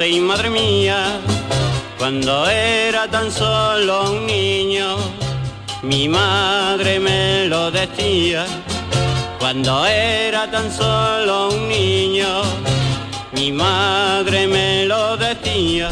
y madre mía, cuando era tan solo un niño, mi madre me lo decía, cuando era tan solo un niño, mi madre me lo decía.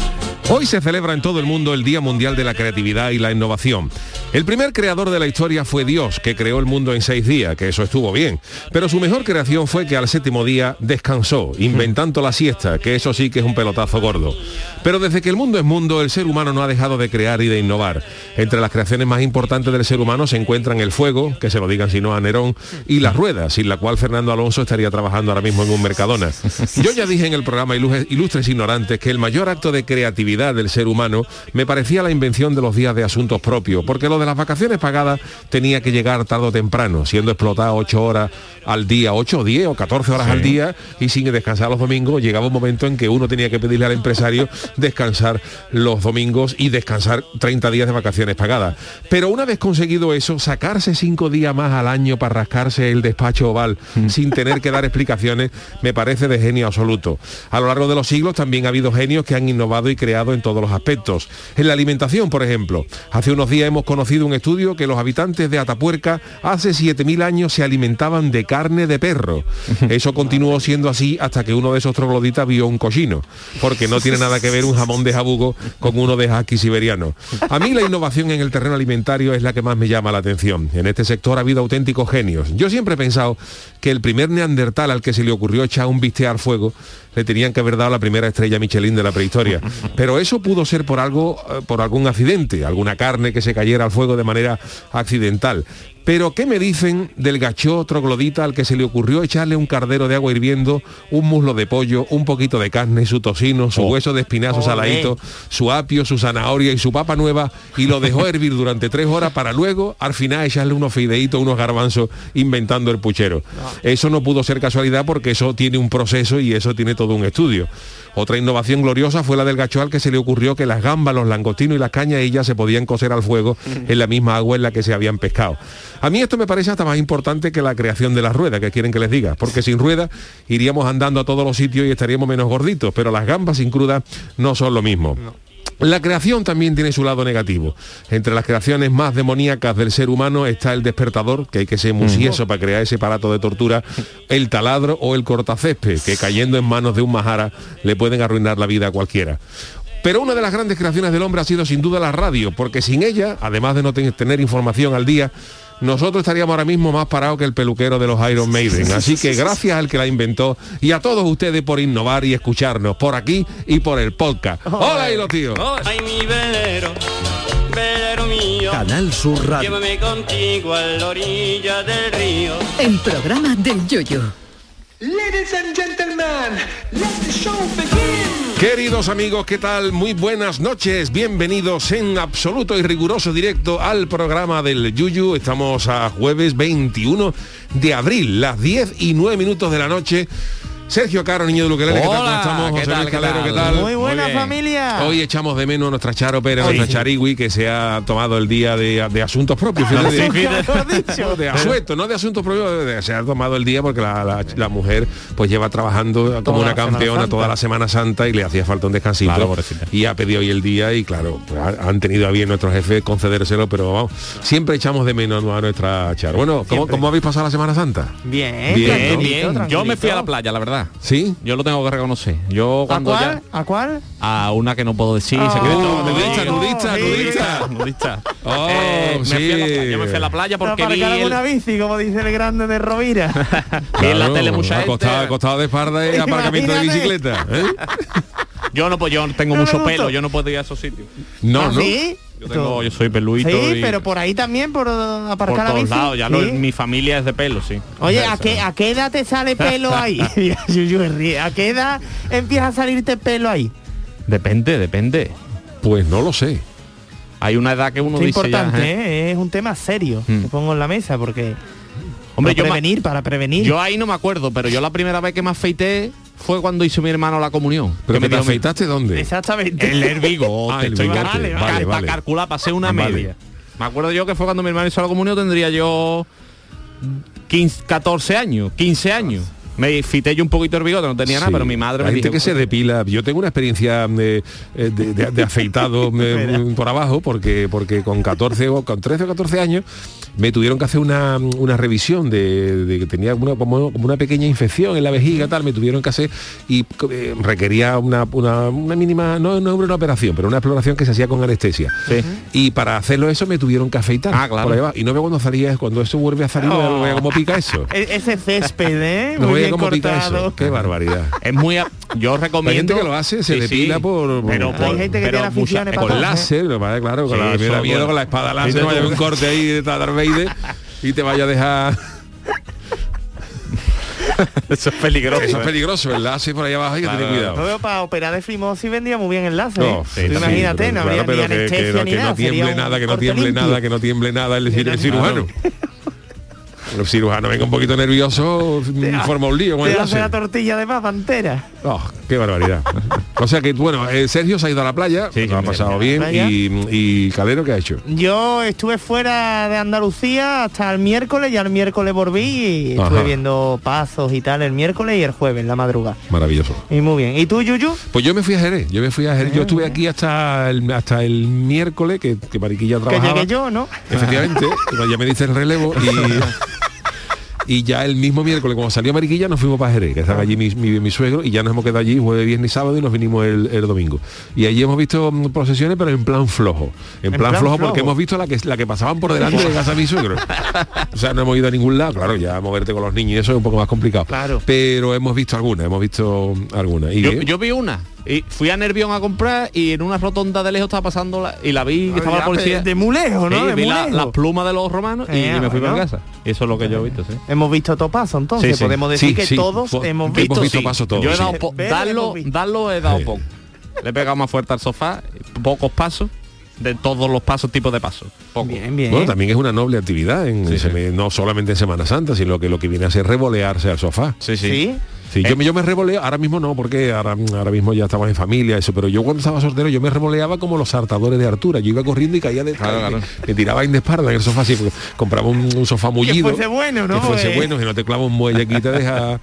Hoy se celebra en todo el mundo el Día Mundial de la Creatividad y la Innovación. El primer creador de la historia fue Dios, que creó el mundo en seis días, que eso estuvo bien. Pero su mejor creación fue que al séptimo día descansó, inventando la siesta, que eso sí que es un pelotazo gordo. Pero desde que el mundo es mundo, el ser humano no ha dejado de crear y de innovar. Entre las creaciones más importantes del ser humano se encuentran el fuego, que se lo digan si no a Nerón, y las ruedas, sin la cual Fernando Alonso estaría trabajando ahora mismo en un Mercadona. Yo ya dije en el programa Ilustres Ignorantes que el mayor acto de creatividad del ser humano me parecía la invención de los días de asuntos propios, porque lo de las vacaciones pagadas tenía que llegar tarde o temprano, siendo explotado 8 horas al día, 8 o 10 o 14 horas al día y sin descansar los domingos, llegaba un momento en que uno tenía que pedirle al empresario descansar los domingos y descansar 30 días de vacaciones pagadas. Pero una vez conseguido eso, sacarse 5 días más al año para rascarse el despacho oval sin tener que dar explicaciones, me parece de genio absoluto. A lo largo de los siglos también ha habido genios que han innovado y creado en todos los aspectos. En la alimentación, por ejemplo, hace unos días hemos conocido un estudio que los habitantes de Atapuerca hace 7.000 años se alimentaban de carne de perro. Eso continuó siendo así hasta que uno de esos trogloditas vio un cochino, porque no tiene nada que ver un jamón de jabugo con uno de husky siberiano. A mí la innovación en el terreno alimentario es la que más me llama la atención. En este sector ha habido auténticos genios. Yo siempre he pensado que el primer neandertal al que se le ocurrió echar un bistec al fuego le tenían que haber dado la primera estrella Michelin de la prehistoria. Pero eso pudo ser por algo, eh, por algún accidente, alguna carne que se cayera al fuego de manera accidental. Pero ¿qué me dicen del gachó troglodita al que se le ocurrió echarle un cardero de agua hirviendo, un muslo de pollo, un poquito de carne, su tocino, su hueso de espinazo saladito, su apio, su zanahoria y su papa nueva y lo dejó hervir durante tres horas para luego al final echarle unos fideitos, unos garbanzos inventando el puchero? Eso no pudo ser casualidad porque eso tiene un proceso y eso tiene todo un estudio. Otra innovación gloriosa fue la del gacho al que se le ocurrió que las gambas, los langostinos y las cañas se podían cocer al fuego en la misma agua en la que se habían pescado. A mí esto me parece hasta más importante que la creación de las ruedas, que quieren que les diga, porque sin ruedas iríamos andando a todos los sitios y estaríamos menos gorditos, pero las gambas sin cruda no son lo mismo. La creación también tiene su lado negativo. Entre las creaciones más demoníacas del ser humano está el despertador, que hay que ser musieso para crear ese aparato de tortura, el taladro o el cortacésped, que cayendo en manos de un majara le pueden arruinar la vida a cualquiera. Pero una de las grandes creaciones del hombre ha sido sin duda la radio, porque sin ella, además de no ten- tener información al día, nosotros estaríamos ahora mismo más parados que el peluquero de los Iron Maiden. Así que gracias al que la inventó y a todos ustedes por innovar y escucharnos por aquí y por el podcast. Hola, y los tíos. Ay, mi velero, velero mío, Canal Sur Radio. llévame contigo a la orilla del río. El programa del Yoyo. Ladies and gentlemen, let the show begin. Queridos amigos, ¿qué tal? Muy buenas noches. Bienvenidos en absoluto y riguroso directo al programa del Yuyu. Estamos a jueves 21 de abril, las 10 y 9 minutos de la noche. Sergio Caro, niño de Luquelele, ¿qué tal? ¿Cómo Hola, estamos? ¿qué José tal, Luis qué Calero, tal? ¿qué tal? Muy buena familia. Hoy echamos de menos a nuestra Charo Pérez, a nuestra sí. Charigui, que se ha tomado el día de, de asuntos propios. dicho. de asueto, no de asuntos propios, de- de- se ha tomado el día porque la, la- la mujer pues lleva trabajando como una campeona toda la Semana Santa y le hacía falta un descansito Claro, y ha pedido hoy el día y claro, pues, ha- han tenido a bien nuestros jefes concedérselo, pero vamos, siempre echamos de menos a nuestra Charo. Bueno, ¿cómo, habéis pasado la Semana Santa? Bien, Bien, Bien, yo me fui a la playa, la verdad. ¿Sí? Yo lo tengo que reconocer. Yo ¿A cuando cuál? ya ¿A cuál? a una que no puedo decir Oh, secreto. nudista, nudista, sí, nudista. nudista. Oh, Eh, me fui a la sí. playa, yo me fui a la playa porque vi el, una bici, como dice el grande de Rovira. vi en la Claro, tele mucha acostado, gente. acostado de espalda y aparcamiento de bicicleta. ¿eh? Yo no pues yo tengo No mucho pelo, yo no puedo ir a esos sitios. No, ¿Ah, no. sí? Yo tengo, yo soy peluito Sí, y pero por ahí también, por uh, por aparcar la todos bici. lados. Ya Sí. mi familia es de pelo, sí. Oye, ¿a qué, ¿a qué edad te sale pelo ahí? ¿A qué edad empieza a salirte pelo ahí? Depende, depende. Pues no lo sé. Hay una edad que uno Es dice importante, ¿eh? ¿eh? es un tema serio Mm. que pongo en la mesa porque Hombre, para yo, prevenir, para prevenir. yo ahí no me acuerdo, pero yo la primera vez que me afeité fue cuando hizo mi hermano la comunión. ¿Pero que te me dijo, afeitaste dónde? Exactamente. El el bigote. Ah, el estoy bigote. vale, Vale, para vale. calcular, hacer una Vale. media. Me acuerdo yo que fue cuando mi hermano hizo la comunión, tendría yo 15, 14 años, 15 años. Me fité yo un poquito el bigote, no tenía nada, pero mi madre Hay me gente dijo que se depila. Yo tengo una experiencia de, de- de- de afeitado eh, por abajo porque porque con 14 o con 13 o 14 años me tuvieron que hacer una, una revisión de, de que tenía una, como, como una pequeña infección en la vejiga tal me tuvieron que hacer y eh, requería una, una, una mínima no, no una operación pero una exploración que se hacía con anestesia. Sí. y para hacerlo eso me tuvieron que afeitar Ah, claro. por ahí y no veo cuando salía cuando eso vuelve a salir no veo cómo pica eso. E- Ese césped, ¿eh? no veo cómo pica eso. qué barbaridad. Es muy... a- Yo recomiendo... Hay gente que lo hace, se depila por- por- Pero Hay gente que pero tiene aficiones para con láser, es, claro, con Sí, la, eso, miedo con la espada láser, Sí, no haber un corte ahí de Darth Y te vaya a dejar... Eso es peligroso. Eso es ¿eh? peligroso, el láser por ahí abajo hay que Claro. tener cuidado. veo para operar de fimosis vendría muy bien el láser. No, ¿eh? sí, Tú sí, imagínate, no claro, ni que- que, no- que no tiemble nada, que no tiemble limpio. nada, que no tiemble nada el, el cirujano. El cirujano venga un poquito nervioso, forma un lío con Te el hace la tortilla de papa entera. Oh, qué barbaridad. O sea que, bueno, eh, Sergio se ha ido a la playa, Sí, lo ha pasado bien, y, y Calero, ¿qué ha hecho? Yo estuve fuera de Andalucía hasta el miércoles, ya el miércoles volví y estuve Ajá. viendo pasos y tal el miércoles y el jueves, en la madrugada. Maravilloso. Y muy bien. ¿Y tú, Yuyu? Pues yo me fui a Jerez, yo me fui a Jerez, yo Ah, estuve aquí hasta el, hasta el miércoles, que, que Mariquilla Que trabajaba. llegué yo, ¿no? Efectivamente, ya me dice el relevo y, y ya el mismo miércoles, cuando salió Mariquilla, nos fuimos para Jerez, que estaba allí mi, mi, mi suegro, y ya nos hemos quedado allí jueves, viernes y sábado y nos vinimos el, el domingo. Y allí hemos visto mm, procesiones, pero en plan flojo. En, plan, plan flojo, flojo. porque hemos visto la que, la que pasaban por delante de casa de mi suegro. O sea, no hemos ido a ningún lado, claro, ya moverte con los niños y eso es un poco más complicado. Claro. Pero hemos visto algunas, hemos visto algunas. Y Yo, yo vi una. Y fui a Nervión a comprar y en una rotonda de lejos estaba pasando la, y la vi que estaba la policía. De, muy lejos, ¿no? Sí, de vi muy la- lejos. las plumas de los romanos y, Eh, y me fui bueno. para casa. Y eso es lo que yo he visto, sí. Hemos visto topazo, entonces. Sí, sí. Podemos decir Sí, que sí. todos hemos hemos visto. visto sí. paso todos, Yo he dado darlo, darlo he dado Sí. poco. Le he pegado más fuerte al sofá, pocos pasos, de todos los pasos, tipos de pasos. Poco. Bien, bien. Bueno, también es una noble actividad, en, Sí, sí. seme- no solamente en Semana Santa, sino que lo que viene a ser revolearse al sofá. Sí, sí. ¿Sí? Sí, yo, me, yo me revoleo, ahora mismo no, porque ahora, ahora mismo ya estamos en familia, eso, pero yo cuando estaba soltero yo me revoleaba como los saltadores de Artura, yo iba corriendo y caía de Claro, claro. Me, me tiraba en de espalda en el sofá, así, porque compraba un, un sofá mullido. fuese bueno, ¿no? Que fuese Eh. bueno, que no te clava un muelle aquí y te deja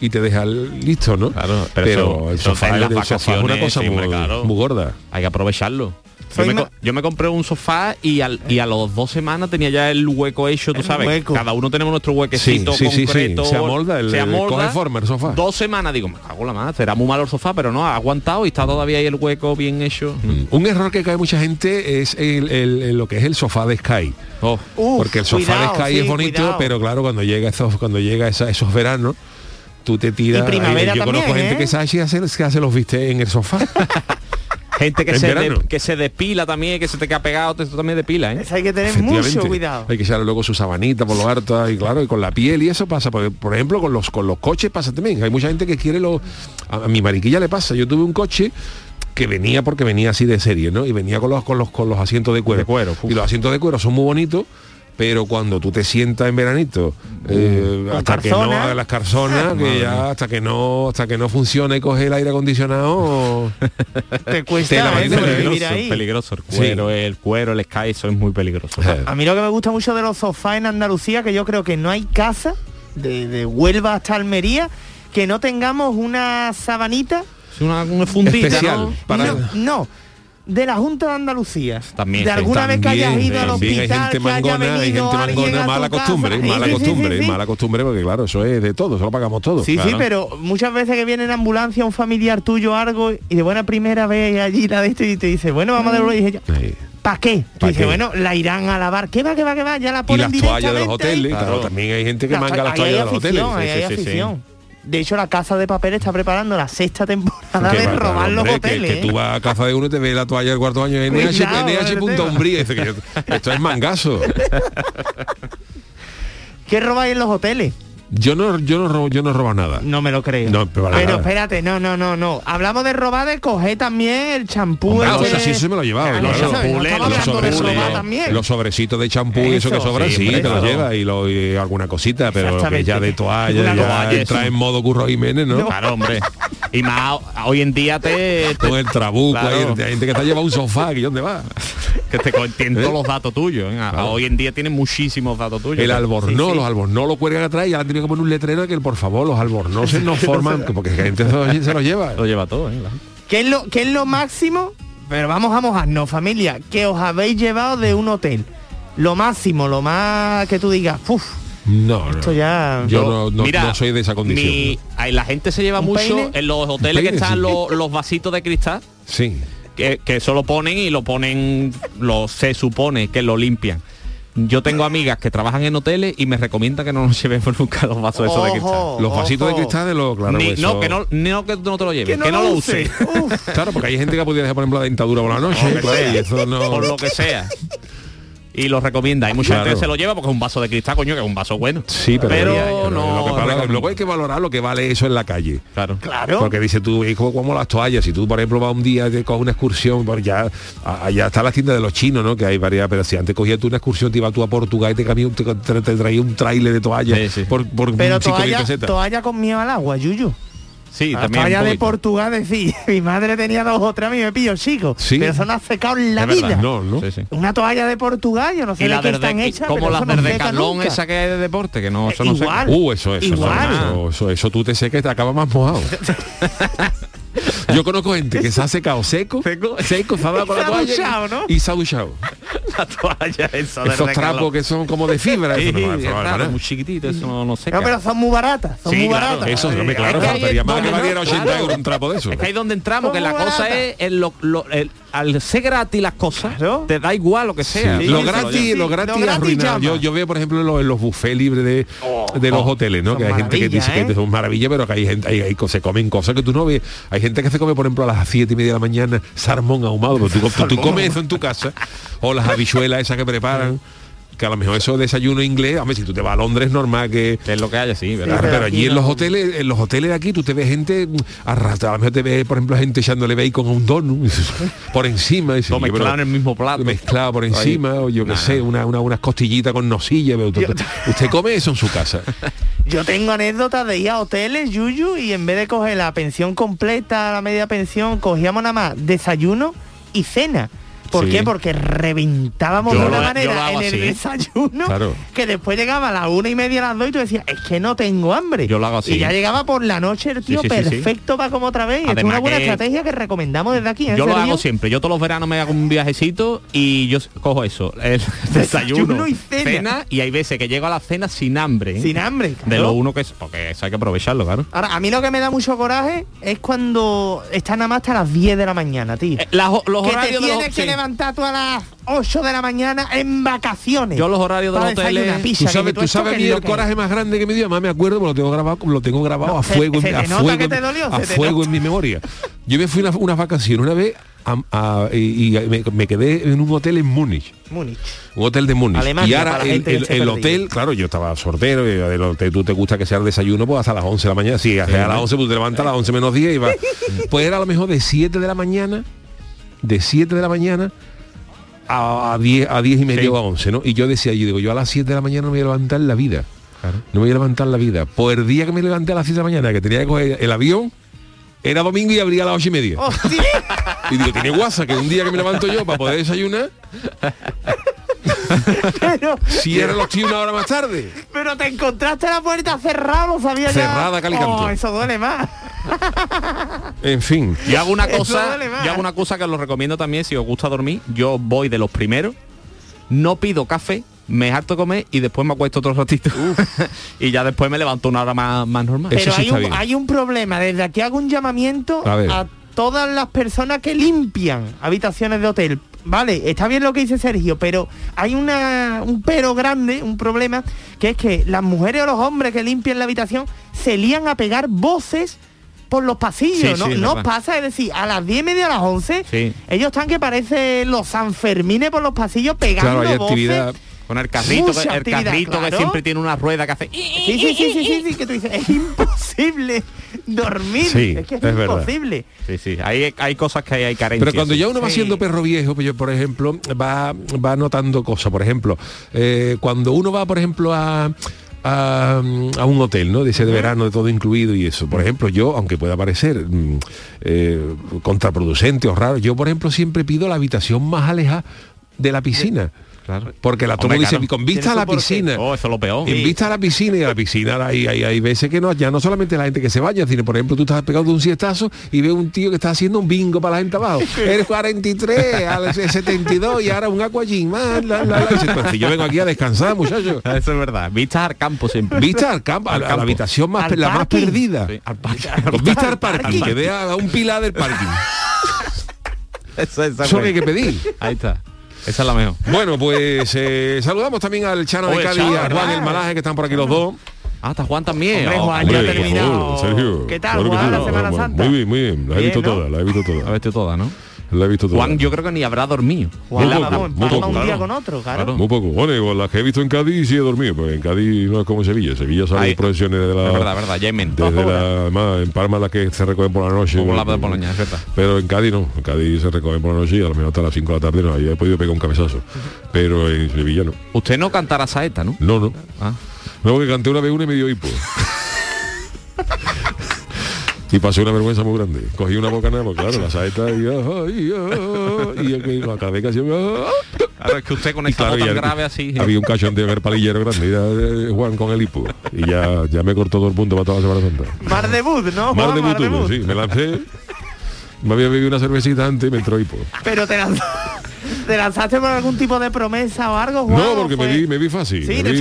y te deja listo, ¿no? Claro, pero eso- el eso sofá, en las el sofá es una vacaciones, cosa sí, muy, hombre, claro. muy gorda. Hay que aprovecharlo. Yo me, yo compré un sofá y, al, y a los dos semanas tenía ya el hueco hecho, tú El sabes. hueco. Cada uno tenemos nuestro huequecito Sí, sí, sí, sí. concreto. Se amolda, el- se el- amolda. coge forma el sofá. Dos semanas, digo, me cago la madre, será muy malo el sofá, pero no, ha aguantado y está todavía ahí el hueco bien hecho. Mm. Un error que cae mucha gente es el, el- el- lo que es el sofá de Sky. Oh, Uf, porque el sofá cuidado, de Sky sí, es bonito, cuidado. pero claro, cuando llega esos, cuando llega esa- esos veranos, tú te tiras. Y primavera yo conozco también, gente ¿eh? que sabe si hace, que hace los viste en el sofá. Gente que se, de- que se despila también, que se te queda pegado, esto también depila, ¿eh? Eso hay que tener mucho cuidado. Hay que echarle luego su sabanita por lo harto y claro, y con la piel y eso pasa. Porque, por ejemplo, con los con los coches pasa también. Hay mucha gente que quiere los. A, a mi mariquilla le pasa. Yo tuve un coche que venía porque venía así de serie, ¿no? Y venía con los con los con los asientos de cuero. De cuero, y los asientos de cuero son muy bonitos. Pero cuando tú te sientas en veranito, eh, Con hasta que no haga las carzonas, que ya hasta que no hasta que no funcione y coge el aire acondicionado, Te cuesta Tela, ¿eh? peligroso, ahí. peligroso. El cuero, el cuero, el sky, eso es muy peligroso. A mí lo que me gusta mucho de los sofás en Andalucía, que yo creo que no hay casa, de, de Huelva hasta Almería, que no tengamos una sabanita. Una, una fundita, Especial. ¿no? Para- No, no, de la Junta de Andalucía. También, de alguna vez que hayas ido al también hay hospital, gente que haya mangona, hay gente mangona, mala costumbre, mala sí, costumbre, sí, sí. mala costumbre, porque claro, eso es de todo, eso lo pagamos todo. Sí, sí, pero muchas veces que viene en ambulancia un familiar tuyo algo y de buena primera vez allí la de esto y te dice, bueno, vamos a devolver. Y dije yo, Sí. ¿para qué? Tú ¿Pa dices, qué? bueno, la irán a lavar. ¿Qué va, qué va, qué va? Ya la Y ponen las toallas de los hoteles, claro, Claro. también hay gente que La- manga las toallas de hay los hoteles. De hecho, la Casa de Papel está preparando la sexta temporada de claro, robar los hombre, que- hoteles. Que, ¿eh? tú vas a casa de uno y te ve la toalla del cuarto año NH, Cuidado, NH esto es mangazo. ¿Qué robáis en los hoteles? Yo no, yo no robo, yo no robo nada. No me lo creo. No, pero espérate, no, no, no, no. Hablamos de robar de coger también el champú. Hombre, ese- o sea, sí, eso me lo. Claro, claro. no Los los, sobrecitos de champú y eso que sobra, sí, te los claro. lleva y, lo, y alguna cosita, pero que ya de toalla, ya toalla, entra en modo Curro Jiménez, ¿no? Claro, hombre. Y más hoy en día te, te- Con el trabuco, Claro. ahí, hay gente que está llevando un sofá, ¿y dónde va? que te tienen todos los datos tuyos. ¿eh? Claro. Hoy en día tienen muchísimos datos tuyos. El albornoz, Sí, sí. los albornoz lo cuelgan atrás y ahora han tenido que poner un letrero de que por favor los albornoz se nos forman, porque la gente se los, se los lleva. Lo lleva todo, ¿eh? ¿Qué es, lo, ¿Qué es lo máximo? Pero vamos a mojarnos, familia, que os habéis llevado de un hotel. Lo máximo, lo más que tú digas, uff, No, no. esto ya... Yo no, no- no soy de esa condición. mi- la gente se lleva ¿Un mucho peine? en los hoteles peine, que están sí. los, los vasitos de cristal. Sí. que, que eso lo ponen y lo ponen, lo se supone que lo limpian. Yo tengo amigas que trabajan en hoteles y me recomiendan que no nos llevemos nunca los vasos esos de cristal. Ojo, Los vasitos de ojo. cristal de los claro, Ni- no, que no, no que no te lo lleves, que no, lo uses. Claro, porque hay gente que podría dejar, por ejemplo, la dentadura por la noche, Lo que claro, sea. y eso no... Por lo que sea. Y lo recomienda. Hay mucha Claro. gente que se lo lleva porque es un vaso de cristal, coño, que es un vaso bueno. Sí, pero, Pero no lo que luego hay que valorar lo que vale eso en la calle. Claro. Claro. Porque dice tú, es como, como las toallas, si tú por ejemplo vas un día te coges una excursión, pues ya allá está la tienda de los chinos, ¿no? Que hay varias, pero si antes cogías tú una excursión, te ibas tú a Portugal y te, cambió- te, te- te traía un trailer de toallas Sí, sí. por, por Pero 5.000 toalla, pesetas. toalla con miedo al agua, Yuyu. Sí, La también. de. Portugal, decir, mi madre tenía dos o tres, a mí me pillo chico. Sí. Pero eso no ha secado en la Es vida. No, no. Sí, sí. Una toalla de Portugal, yo no sé Y de qué están hechas, como las seca nunca. esa que hay de deporte, que no, eso no Igual. sé. Uh, eso, eso, eso, Igual. eso, eso, eso tú te secas y te acabas más mojado. Yo conozco gente que se ha secado seco, Seco. seco, se ha dado con la toalla duchado, ¿no? y se ha duchado. La toalla esa de Esos trapos que son como de fibra. Sí, eso no, es raro, muy chiquitito, eso no, no sé. No, pero son muy baratas, son Sí, muy claro. baratas. Eso, claro, es que hay faltaría más que valiera 80 claro. euros un trapo de eso. Es que ahí donde entramos, que la cosa es al ser gratis las cosas, Claro. te da igual lo que sea. Sí, Sí, lo gratis, sí, lo gratis, lo gratis arruinado. Yo, yo veo, por ejemplo, en los, los buffets libres de, de los hoteles, ¿no? Que hay gente que dice maravilla, que ¿eh? son maravilla, pero que hay gente, hay, hay se comen cosas que tú no ves. Hay gente que se come, por ejemplo, a las 7 y media de la mañana salmón ahumado, pero tú, tú- tú comes eso en tu casa, o las habichuelas esas que preparan, que a lo mejor eso es desayuno inglés, hombre, si tú te vas a Londres normal que Es lo que haya, sí, ¿verdad? Pero allí en no. los hoteles, en los hoteles de aquí tú te ves gente arrastrada, a lo mejor te ves, por ejemplo, gente echándole bacon a un donut por encima, y dices, Todo "Oye, pero- mezclado en el mismo plato. mezclado por encima, o yo qué Nah, sé, una, una- unas costillitas con nocilla, pero usted, usted come eso en su casa. Yo tengo anécdotas de ir a hoteles, Yuyu, y en vez de coger la pensión completa, la media pensión, cogíamos nada más desayuno y cena. ¿Por Sí. qué? Porque reventábamos Yo de una lo manera en el así. desayuno Claro. que después llegaba a las una y media, a las dos y tú decías, es que no tengo hambre. Yo lo hago así. Y ya llegaba por la noche el tío sí, sí, sí. perfecto para como otra vez. Es una buena que- estrategia que recomendamos desde aquí. ¿en Yo lo hago siempre. Yo todos los veranos me hago un viajecito y yo cojo eso, el desayuno, Desayuno y cena. y hay veces que llego a la cena sin hambre. ¿eh? Sin hambre. De lo uno que es, porque eso hay que aprovecharlo, claro. Ahora, a mí lo que me da mucho coraje es cuando está nada más hasta las 10 de la mañana, tío. Eh, los que te horarios de los- tienes que sí. Levantar tú a las 8 de la mañana en vacaciones. Yo los horarios de los hoteles- pizza, Tú que sabes, tú sabes que a mí el coraje más grande que me dio, más me acuerdo, porque lo tengo grabado, lo tengo grabado No, a se- fuego, se a dolió, a en mi memoria. Yo me fui una, unas vacaciones una vez a- a- y, y me, me quedé en un hotel en Múnich. Múnich. Un hotel de Múnich. Alemania, y ahora el, hotel, claro, yo estaba sortero, y el hotel, tú te gusta que sea el desayuno, pues hasta las 11 de la mañana. Sí, hasta a las 11, pues te levantas a las 11 menos 10 y vas. Pues era a lo mejor de 7 de la mañana, de 7 de la mañana a, a 10, a 10 y media Sí. o a 11, ¿no? Y yo decía, yo digo, yo a las 7 de la mañana no me voy a levantar en la vida. No me voy a levantar en la vida. Pues el día que me levanté a las 7 de la mañana, que tenía que coger el avión, era domingo y abría a las 8 y media. ¡Hostia! Y digo, tiene guasa que un día que me levanto yo para poder desayunar, pero, si era los tíos una hora más tarde. pero te encontraste la puerta cerrada, lo sabía ya. Cerrada, cal y canto. Oh, eso duele más. En fin. Yo hago una cosa, yo hago una cosa que os lo recomiendo también si os gusta dormir. Yo voy de los primeros, no pido café, me harto comer y después me acuesto otro ratito. y ya después me levanto una hora más, más normal. Eso Pero sí hay, está un, bien. hay un problema. Desde aquí hago un llamamiento a todas las personas que limpian habitaciones de hotel. Vale, está bien lo que dice Sergio, pero hay una, un pero grande, un problema, que es que las mujeres o los hombres que limpian la habitación se lían a pegar voces por los pasillos, Sí, ¿no? sí, no pasa, es decir, a las 10 y media, a las 11, Sí. ellos están que parece los Sanfermines por los pasillos pegando Claro, hay voces actividad. Con el carrito, el carrito que siempre tiene una rueda que hace... Sí, sí, sí, sí, sí, sí, que tú dices, es imposible dormir. Sí, es que es, es verdad. imposible. Sí, sí, hay, hay cosas que hay, hay carencias. Pero cuando ya uno va siendo perro viejo, pues yo, por ejemplo, va, va notando cosas. Por ejemplo, eh, cuando uno va, por ejemplo, a, a, a un hotel, ¿no? De ese de verano, de todo incluido y eso. Por ejemplo, yo, aunque pueda parecer mm, eh, contraproducente o raro, yo, por ejemplo, siempre pido la habitación más alejada de la piscina. Claro. Porque la tomo Hombre, dice, claro. con vista a la piscina. Oh, eso es lo peor. En vista a la piscina y a la piscina hay, hay, hay veces que no, ya no solamente la gente que se baña, sino por ejemplo tú estás pegado de un siestazo y ves un tío que está haciendo un bingo para la gente abajo. Eres 43, al 72 y ahora un aquagym más. La, la, la. Y dice, "Pues si yo vengo aquí a descansar, muchachos. Eso es verdad. Vistas al campo siempre. Vista al campo, a, la- habitación más, Al la más parking. perdida. Sí, al parque. Con vista al parking, que vea a un pilar del parking. Eso, Eso que hay que pedir. Ahí está. Esa es la mejor. Bueno, pues eh, saludamos también al Chano de Oye, Cádiz Chano, y a Juan el Malaje, que están por aquí los dos. Ah, está Juan también. Hombre, Oh, Juan, ya ha terminado. favor, Sergio. ¿Qué tal, Claro que Juan, sí. la Semana Santa? Muy bien, muy bien. La he Bien, visto ¿no? toda, la he visto La toda. viste toda, ¿no? La he visto toda. Juan yo creo que ni habrá dormido. Juan, Muy poco, vamos, muy poco, un día claro. con otro, claro. Claro. Muy poco. Bueno, igual las que he visto en Cádiz sí he dormido, pues en Cádiz no es como Sevilla. Sevilla sale de procesiones de la... Es verdad, verdad, ya hay menos. Desde la, además, en Palma la que se recogen por la noche. Como la de Polonia, es verdad. Pero en Cádiz no. En Cádiz se recogen por la noche y a lo mejor hasta las 5 de la tarde no. Ahí he podido pegar un cabezazo. Pero en Sevilla no. Usted no cantará saeta, ¿no? No, no. Ah. No, porque canté una vez una y me dio hipo. Y pasé una vergüenza muy grande. Cogí una bocanada, pues claro, la saeta y, ay, ay, y aquí acabé casi. Claro, es que usted con Y claro, voz tan ya grave así. Había un cachondeo en el palillero grande, y era eh, Juan con el hipo. Y ya, ya me cortó todo el punto para toda la Semana Santa. Mar de Bud, ¿no? Mar Juan? de Mar de butulo, Bud. sí. Me lancé. Me había bebido una cervecita antes y me entró hipo. Pero te, lanz- ¿te lanzaste por algún tipo de promesa o algo, Juan? No, ¿O porque me fue- vi, me vi fácil. Sí, me, vi,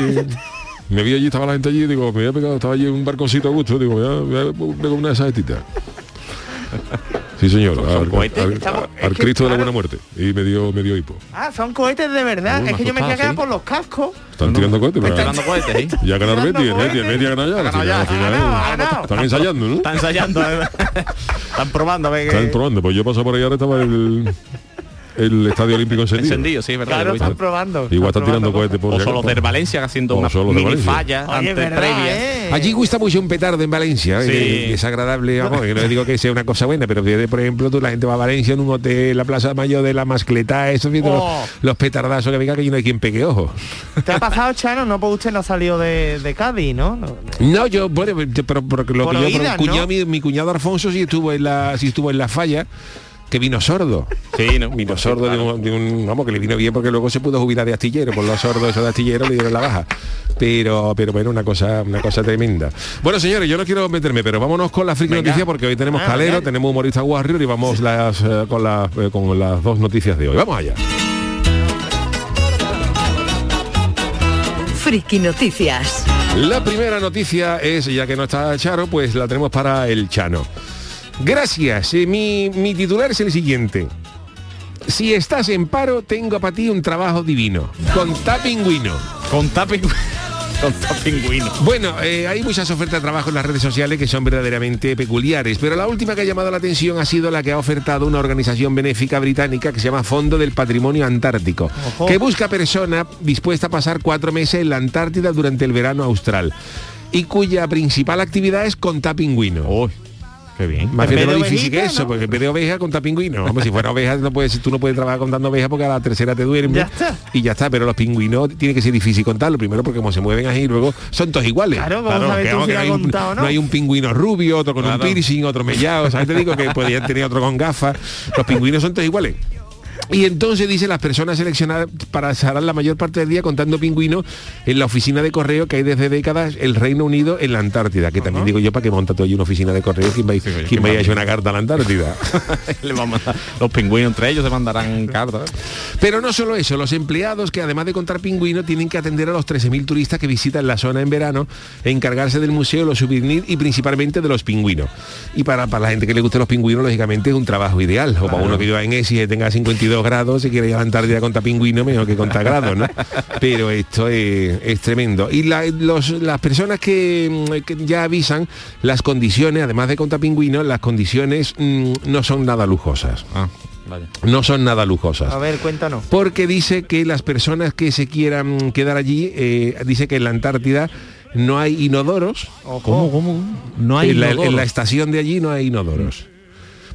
me vi allí, estaba la gente allí, digo, me había pegado, estaba allí en un barconcito a gusto, digo, me voy a me voy a pegar una de esas estitas. Sí, señor, son al, cohetes. al- Estamos- al es que, Cristo de la buena muerte. Y me dio, me dio hipo. Ah, son cohetes de verdad. Uy, es que yo me quedar sí. por los cascos. Están tirando cohetes, Está pero tirando cohetes, ¿eh? ya ganar Betty, Betty. Betty ha ganado ya. Están ensayando, ¿no? Está ensayando. Están probando Están probando, pues yo paso por ahí ahora estaba el, el Estadio Olímpico encendido. Encendido, sí, es verdad. Claro, están probando. Igual están tirando cohetes por O si son los acaso. del Valencia haciendo una mini falla verdad, previa. ¿eh? Allí gusta mucho un petardo en Valencia, ¿eh? Sí. que es agradable, vamos, que no digo que sea una cosa buena, pero fíjate, por ejemplo, tú la gente va a Valencia en un hotel, la Plaza Mayor de la Mascleta, eso, fíjate, Oh. los, los petardazos que venga que no hay quien pegue ojo. ¿Te ha pasado, Chano? No, pues usted no salió de, de Cádiz, ¿no? No, yo, bueno, yo- pero porque lo Por que yo, pero oídas, cuñado, ¿no? mi, mi cuñado Alfonso sí estuvo en la, sí estuvo en la falla, que vino sordo. Sí, ¿no? Vino sordo de un, de un- vamos, que le vino bien porque luego se pudo jubilar de astillero, por los sordos esos de astillero le dieron la baja. Pero, pero bueno, una cosa, una cosa tremenda. Bueno, señores, yo no quiero meterme, pero vámonos con la friki noticia porque hoy tenemos Ah, calero, venga. tenemos humorista Warrior y vamos las, eh, con, las, eh, con las dos noticias de hoy. Vamos allá. Friki Noticias. La primera noticia es, ya que no está Charo, pues la tenemos para el Chano. Gracias. eh, mi, mi titular es el siguiente. Si estás en paro, tengo para ti un trabajo divino. Con pingüino. Con tapping... Con pingüino. Bueno, eh, hay muchas ofertas de trabajo en las redes sociales que son verdaderamente peculiares, pero la última que ha llamado la atención ha sido la que ha ofertado una organización benéfica británica que se llama Fondo del Patrimonio Antártico, Ojo. que busca personas dispuesta a pasar cuatro meses en la Antártida durante el verano austral y cuya principal actividad es contar pingüinos. Qué bien. Más vez lo difícil que eso, ¿no? porque en vez de oveja contar pingüinos. Hombre, si fuera oveja no puedes, tú no puedes trabajar contando ovejas porque a la tercera te duermes. Ya está. Y ya está, pero los pingüinos tiene que ser difícil contarlo. Primero porque como se mueven así, luego son todos iguales. Claro, ¿cómo sabes que, tú vamos, si que no, hay un, contado o no? no hay un pingüino rubio, otro con Claro. un piercing, otro mellado. ¿Sabes? Te digo que podrían tener otro con gafas. Los pingüinos son todos iguales. Y entonces dice las personas seleccionadas para pasar la mayor parte del día contando pingüinos en la oficina de correo que hay desde décadas el Reino Unido en la Antártida, que también digo yo para que monta todo allí una oficina de correo, ¿quién va, a- coño, quién ¿quién va a a una carta a la Antártida? Le va a mandar- Los pingüinos entre ellos se mandarán cartas. Pero no solo eso, los empleados que además de contar pingüinos tienen que atender a los 13.000 turistas que visitan la zona en verano, e encargarse del museo, los souvenirs y principalmente de los pingüinos. Y para, para la gente que le guste los pingüinos, lógicamente es un trabajo ideal. O para uno que viva en Esis y tenga 52 grados, si quiere ir a la Antártida a contar pingüinos, mejor que contar grados, ¿no? Pero esto es, es tremendo. Y la- los- las personas que, mm, que ya avisan las condiciones, además de contar pingüinos, las condiciones mm, no son nada lujosas. Ah. No son nada lujosas. A ver, cuéntanos. Porque dice que las personas que se quieran quedar allí, eh, dice que en la Antártida no hay inodoros. Ojo. ¿Cómo, cómo? No hay en, la, inodoro. en la estación de allí no hay inodoros.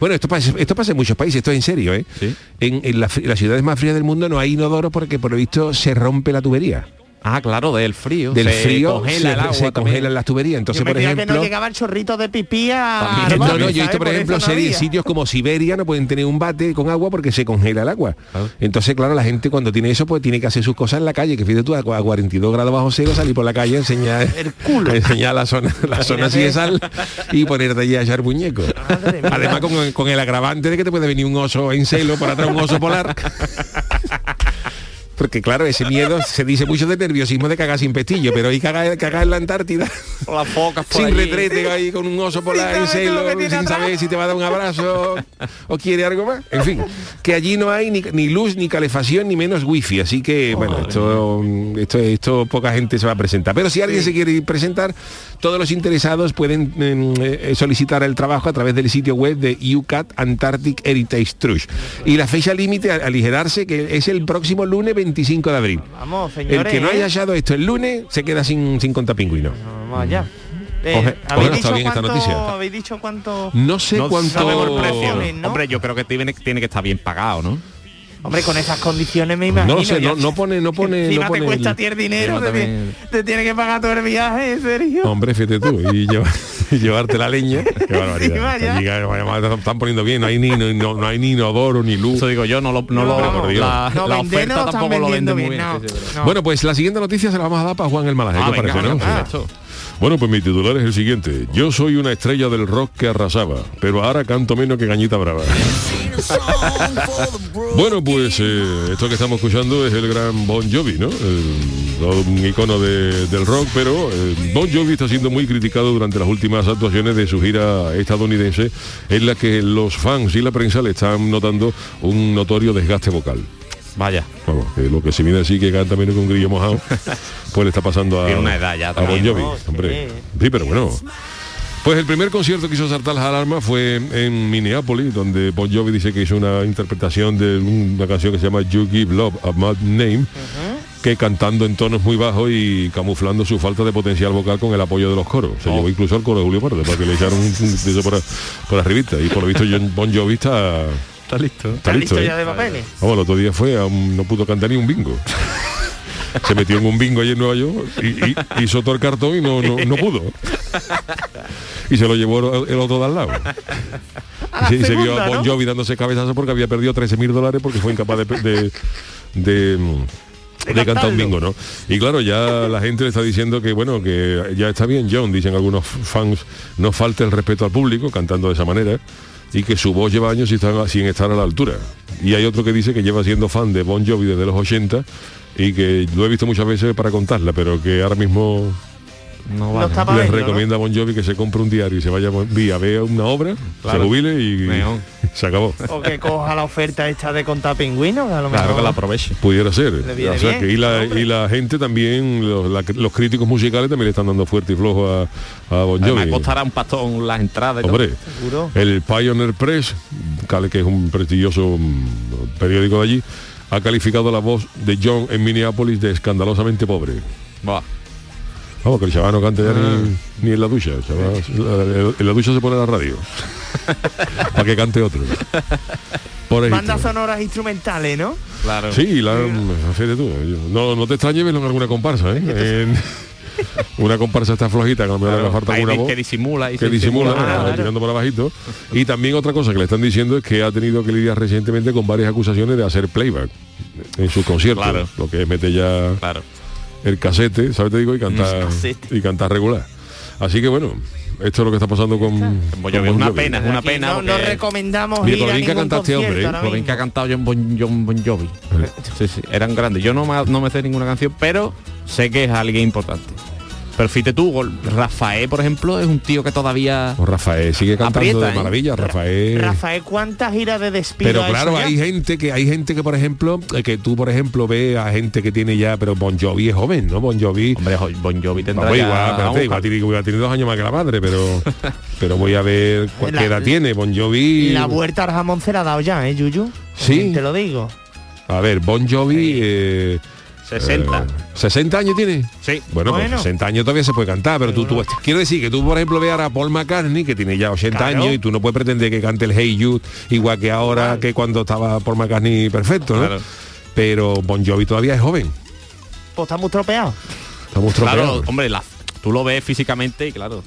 Bueno, esto pasa, esto pasa en muchos países, esto es en serio, ¿eh? Sí. En, en la fri- las ciudades más frías del mundo no hay inodoros porque por lo visto se rompe la tubería. Ah, claro, del frío. Del Se frío congela se, el agua se congelan las tuberías. Entonces, yo me por creía que ejemplo... no llegaba el chorrito de pipí a... También. al No, no, yo he por Por ejemplo, no sitios como Siberia no pueden tener un bate con agua porque se congela el agua. Entonces, claro, la gente cuando tiene eso, pues tiene que hacer sus cosas en la calle, que fíjate tú, a cua- a 42 grados bajo cero, salir por la calle, enseñar El culo. enseñar la zona, la zona así de sal y ponerte allí a echar muñeco. Madre. Además, con, con el agravante de que te puede venir un oso en celo por atrás, un oso polar. Porque claro, ese miedo se dice mucho de nerviosismo de cagar sin pestillo, pero ahí cagar, cagar en la Antártida Con las focas por sin allí. retrete ahí con un oso polar en celo, sin atrás. saber si te va a dar un abrazo o quiere algo más. En fin, que allí no hay ni, ni luz, ni calefacción, ni menos wifi. Así que, bueno, esto, esto, esto poca gente se va a presentar. Pero si alguien se quiere presentar, todos los interesados pueden mm, eh, solicitar el trabajo a través del sitio web de UCAT Antarctic Heritage Trust. Y la fecha límite a aligerarse, que es el próximo lunes 25 de abril. Vamos, El señores. que no ¿eh? haya hallado esto el lunes se queda sin, sin contar pingüino. Vamos allá. Eh, Coge- ¿habéis, dicho está bien esta noticia. ¿Habéis dicho cuánto...? No sé No cuánto... sabemos el precio. ¿no? Hombre, yo creo que tiene, tiene que estar bien pagado, ¿no? Hombre, con esas condiciones me imagino. No sé, no, no pone, no pone, Encima no pone te cuesta el- dinero, te, tiene- te tiene que pagar todo el viaje, ¿en serio? Hombre, fíjate tú, y, lleva- y llevarte la leña. Qué barbaridad. Allí, además, están poniendo bien, no hay ni, no, no hay ni inodoro ni luz. Eso digo yo, no lo, no No, lo la, No, la vender oferta no lo están tampoco lo vende muy bien, bien. no. sí, sí, No. Bueno, pues la siguiente noticia se la vamos a dar para Juan el Malaje, Ah, ¿qué venga, parece, no? venga, perfecto. Bueno, pues mi titular es el siguiente. Yo soy una estrella del rock que arrasaba, pero ahora canto menos que Gañita Brava. bueno, pues eh, esto que estamos escuchando es el gran Bon Jovi, ¿no? Un icono de- del rock, pero eh, Bon Jovi está siendo muy criticado durante las últimas actuaciones de su gira estadounidense, en la que los fans y la prensa le están notando un notorio desgaste vocal. Vaya. Vamos, que lo que se viene así que canta menos un grillo mojado, pues le está pasando a, Tiene una edad ya a Bon Jovi, ¿no? Sí. hombre. Sí, pero bueno. Pues el primer concierto que hizo saltar las alarmas fue en Minneapolis, donde Bon Jovi dice que hizo una interpretación de una canción que se llama You Give Love a Mad Name, que cantando en tonos muy bajos y camuflando su falta de potencial vocal con el apoyo de los coros. Se Oh. llevó incluso al coro de Julio Pardo para que le echaron un, un por, por arribita. Y por lo visto Bon Jovi está, Está listo. está ¿Está listo ¿eh? ya de papeles? Vamos, el otro día fue, a un- no pudo cantar ni un bingo. Se metió en un bingo allí en Nueva York y, y- hizo todo el cartón y no, no, no pudo. Y se lo llevó el otro de al lado. Y se vio a Bon ¿no? Jovi dándose cabezazos porque había perdido 13 mil dólares porque fue incapaz de, de, de, de cantar un bingo, ¿no? Y claro, ya la gente le está diciendo que bueno, que ya está bien, John, dicen algunos fans, no falte el respeto al público cantando de esa manera y que su voz lleva años sin estar, a la altura. Y hay otro que dice que lleva siendo fan de Bon Jovi desde los 80 y que lo he visto muchas veces para contarla, pero que ahora mismo No No está les verlo, ¿no? recomienda a Bon Jovi que se compre un diario y se vaya vía, vea una obra, Claro. se jubile y Neón. se acabó. O que coja la oferta esta de contar pingüinos, a lo Claro mejor. que la aproveche. Pudiera ser. Le viene O sea, bien, que y, la, hombre. y la gente también, los, la- los críticos musicales también le están dando fuerte y flojo a, a Bon Además, Jovi. costará un pastón las entradas. Hombre, Seguro. el Pioneer Press, que es un prestigioso mm, periódico de allí, ha calificado la voz de John en Minneapolis de escandalosamente pobre. Buah. Vamos, que el chaval no cante ya Ah. ni, ni en la ducha. el chaval- en la ducha se pone la radio. Para que cante otro. Pobrecito. Bandas sonoras instrumentales, ¿no? Claro. Sí, la, fíjate tú. No, no te extrañes verlo en alguna comparsa, ¿eh? En- una comparsa está flojita, que a lo mejor le falta alguna que voz. disimula y que se disimula, Ah, ah, claro. tirando por abajito. Y también otra cosa que le están diciendo es que ha tenido que lidiar recientemente con varias acusaciones de hacer playback en sus conciertos. Claro. Lo que es meter ya Claro. El casete, ¿sabes? Te digo, y cantar, casete. y cantar regular. Así que bueno, esto es lo que está pasando con, Bon con Jovi, Bon una pena, es una Aquí pena. No, no recomendamos Mira, ir a bien que ningún canta este hombre, ¿eh? Lo bien que ha cantado John Bon, John Bon Jovi. Sí, sí, eran grandes. Yo no me, no me sé ninguna canción, pero sé que es alguien importante. Pero fíjate tú, gol- Rafael, por ejemplo, es un tío que todavía... Pues Rafael sigue cantando Aprieta, de ¿eh? maravilla, Rafael. Rafael, ¿cuántas giras de despido Pero ha hecho claro, ya? hay gente que hay gente que por ejemplo, eh, que tú por ejemplo ves a gente que tiene ya, pero Bon Jovi es joven, ¿no? Bon Jovi. Hombre, Bon Jovi tendrá igual, espérate, igual tiene, igual tiene dos años más que la madre, pero pero voy a ver cuál La- qué edad tiene. Bon Jovi. La vuelta al jamón se la ha dado ya, ¿eh, Yuyu? Sí. Te lo digo. A ver, Bon Jovi. eh, 60. eh, 60 años tiene. Sí. Bueno, Bueno. pues 60 años todavía se puede cantar, pero tú, tú quiero decir que tú por ejemplo veas a Paul McCartney que tiene ya 80 Claro. años y tú no puedes pretender que cante el Hey Jude igual que ahora que cuando estaba Paul McCartney perfecto, ¿no? Claro. Pero Bon Jovi todavía es joven. Pues está muy tropeado. Estamos Claro, hombre, la- tú lo ves físicamente y claro,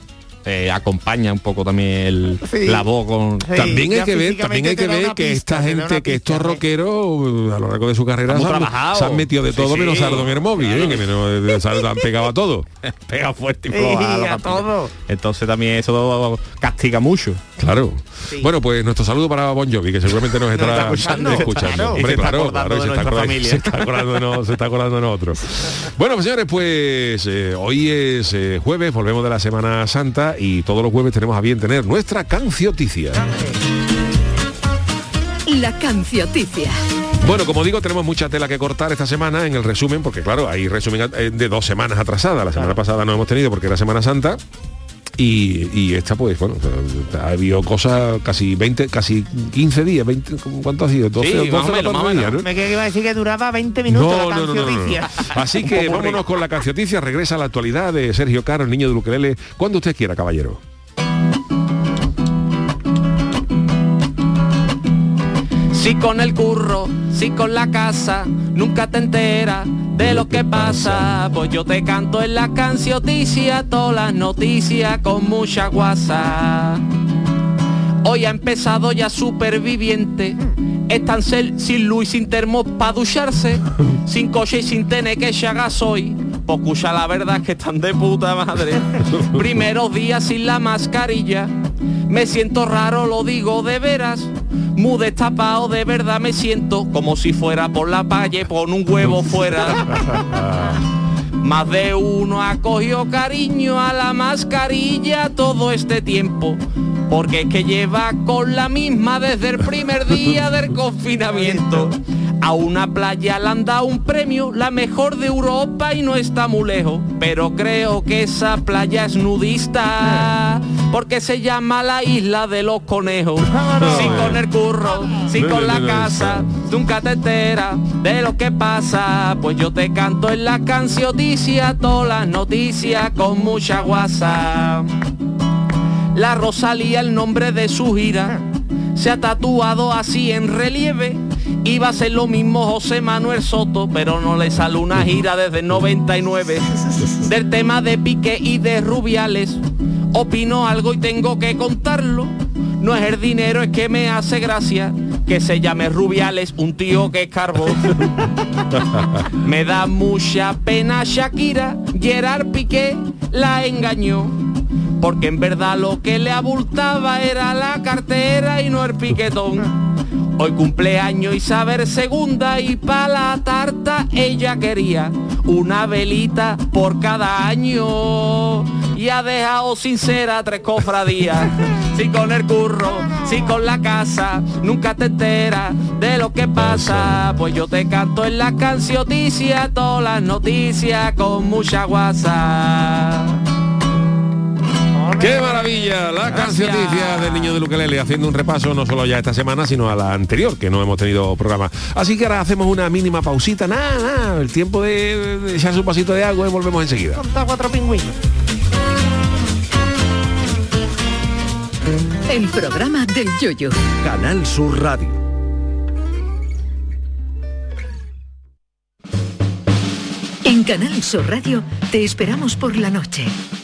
eh, acompaña un poco también el, Sí. la voz con... Sí, También hay que ver, también hay que ver que pista, esta gente, que estos ¿eh? rockeros a lo largo de su carrera se han, trabajado. se han metido de todo sí. menos Sardo en el móvil, ¿eh? que menos eh, han pegado a todo. Pega fuerte y floja. a todo. Entonces también eso castiga mucho. Claro. Sí. Bueno, pues nuestro saludo para Bon Jovi, que seguramente nos estará está escuchando, escuchando. claro. Hombre, Y se está claro, acordando claro, se está, nuestra acordando, familia. se está acordando de no- se está acordando de nosotros. Bueno, pues señores, pues eh, hoy es eh, jueves, volvemos de la Semana Santa y todos los jueves tenemos a bien tener nuestra cancioticia. La cancioticia. Bueno, como digo, tenemos mucha tela que cortar esta semana en el resumen, porque claro, hay resumen eh, de dos semanas atrasadas. La semana pasada no hemos tenido porque era Semana Santa. Y, y esta pues bueno ha habido cosas casi 20 casi 15 días 20 ¿cuánto ha sido? 12, Sí, 12 más o menos, 14 más días. ¿no? Me que iba a decir que duraba 20 minutos No, la no, no, no, no, no. cancioticia. Así que vámonos con la cancioticia. Regresa a la actualidad de Sergio Caro, el niño de Luquelele, cuando usted quiera, caballero. Si con el curro, si con la casa, nunca te enteras de lo que pasa. Pues yo te canto en la cancioticia, todas las noticias con mucha guasa. Hoy ha empezado ya superviviente. Están sin luz y sin termos para ducharse, sin coche y sin tener que echar gasoil. Pues escucha la verdad es que están de puta madre. Primeros días sin la mascarilla. Me siento raro, lo digo de veras. Muy destapado, de verdad me siento como si fuera por la calle con un huevo fuera. Más de uno ha cogido cariño a la mascarilla todo este tiempo. Porque es que lleva con la misma desde el primer día del confinamiento. A una playa le han dado un premio, la mejor de Europa y no está muy lejos. Pero creo que esa playa es nudista. Porque se llama la isla de los conejos. Si con el curro, si con la casa, nunca te enteras de lo que pasa. Pues yo te canto en la cancioticia, todas las noticias con mucha guasa. La Rosalía, el nombre de su gira, se ha tatuado así en relieve. Iba a ser lo mismo José Manuel Soto, pero no le sale una gira desde el 99. Del tema de Piqué y de Rubiales, opino algo y tengo que contarlo. No es el dinero, es que me hace gracia que se llame Rubiales, un tío que es carbo. Me da mucha pena Shakira, Gerard Piqué la engañó. Porque en verdad lo que le abultaba era la cartera y no el piquetón. Hoy cumpleaños Isabel segunda y pa' la tarta ella quería una velita por cada año. Y ha dejado sincera tres cofradías. Si con el curro, si con la casa, nunca te enteras de lo que pasa. Pues yo te canto en la cancioticia, todas las noticias con mucha guasa. ¡Qué maravilla! La cancioticia del niño de Luquelele, haciendo un repaso no solo ya esta semana, sino a la anterior, que no hemos tenido programa. Así que ahora hacemos una mínima pausita, nada, nada, el tiempo de, de echarse un pasito de agua y volvemos enseguida. Conta cuatro pingüinos. El programa del yoyo. Canal Sur Radio. En Canal Sur Radio te esperamos por la noche.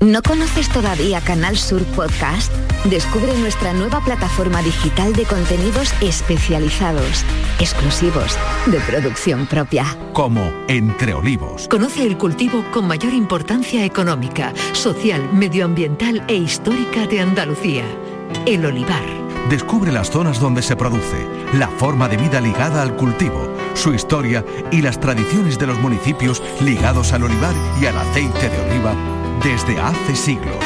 ¿No conoces todavía Canal Sur Podcast? Descubre nuestra nueva plataforma digital de contenidos especializados, exclusivos, de producción propia. Como Entre Olivos. Conoce el cultivo con mayor importancia económica, social, medioambiental e histórica de Andalucía, el olivar. Descubre las zonas donde se produce, la forma de vida ligada al cultivo, su historia y las tradiciones de los municipios ligados al olivar y al aceite de oliva desde hace siglos.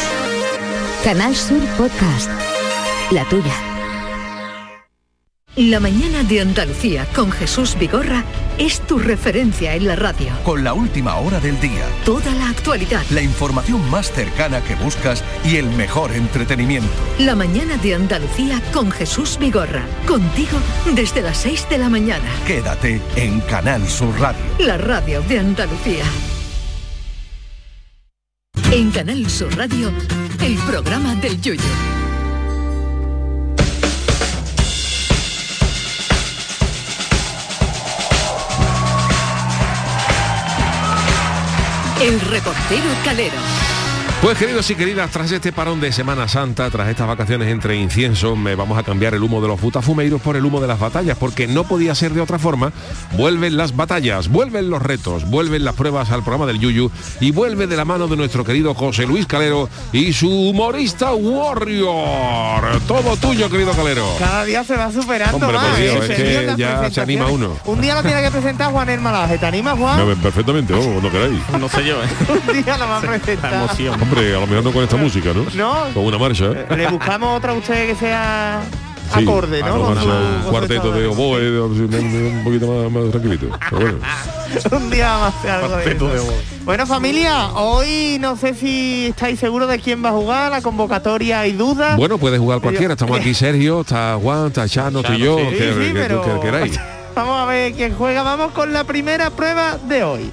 Canal Sur Podcast. La tuya. La mañana de Andalucía con Jesús Vigorra es tu referencia en la radio. Con la última hora del día, Toda la actualidad. la información más cercana que buscas y el mejor entretenimiento. La mañana de Andalucía con Jesús Vigorra. Contigo desde las 6 de la mañana. Quédate en Canal Sur Radio. La radio de Andalucía. En Canal Sur Radio, el programa del Yoyo. El reportero Calero. Pues queridos y queridas, tras este parón de Semana Santa, tras estas vacaciones entre inciensos, me vamos a cambiar el humo de los butafumeiros por el humo de las batallas, porque no podía ser de otra forma. Vuelven las batallas, vuelven los retos, vuelven las pruebas al programa del Yuyu y vuelve de la mano de nuestro querido José Luis Calero y su humorista Warrior. Todo tuyo, querido Calero. Cada día se va superando Hombre, más. por Dios, ¿eh? es que ya se anima uno. Un día lo tiene que presentar Juan el Malaje. ¿Te animas, Juan? Me ven perfectamente, vamos, cuando queráis. No sé yo, ¿eh? Un día lo va a presentar. emoción. Hombre, a lo mejor no con esta música, ¿no? No. Con una marcha. ¿eh? Le buscamos otra a usted que sea Sí, acorde, ¿no? Con su- un cuarteto de oboe, de- un, un poquito más, más tranquilito. Pero bueno. un día a hacer algo de Cuarteto de eso. voz. Bueno, familia, hoy no sé si estáis seguros de quién va a jugar, la convocatoria hay dudas. Bueno, puede jugar cualquiera. Estamos aquí Sergio, está Juan, está Chano, estoy yo, que, sí. Sí, sí, que- pero que queráis. vamos a ver quién juega. Vamos con la primera prueba de hoy.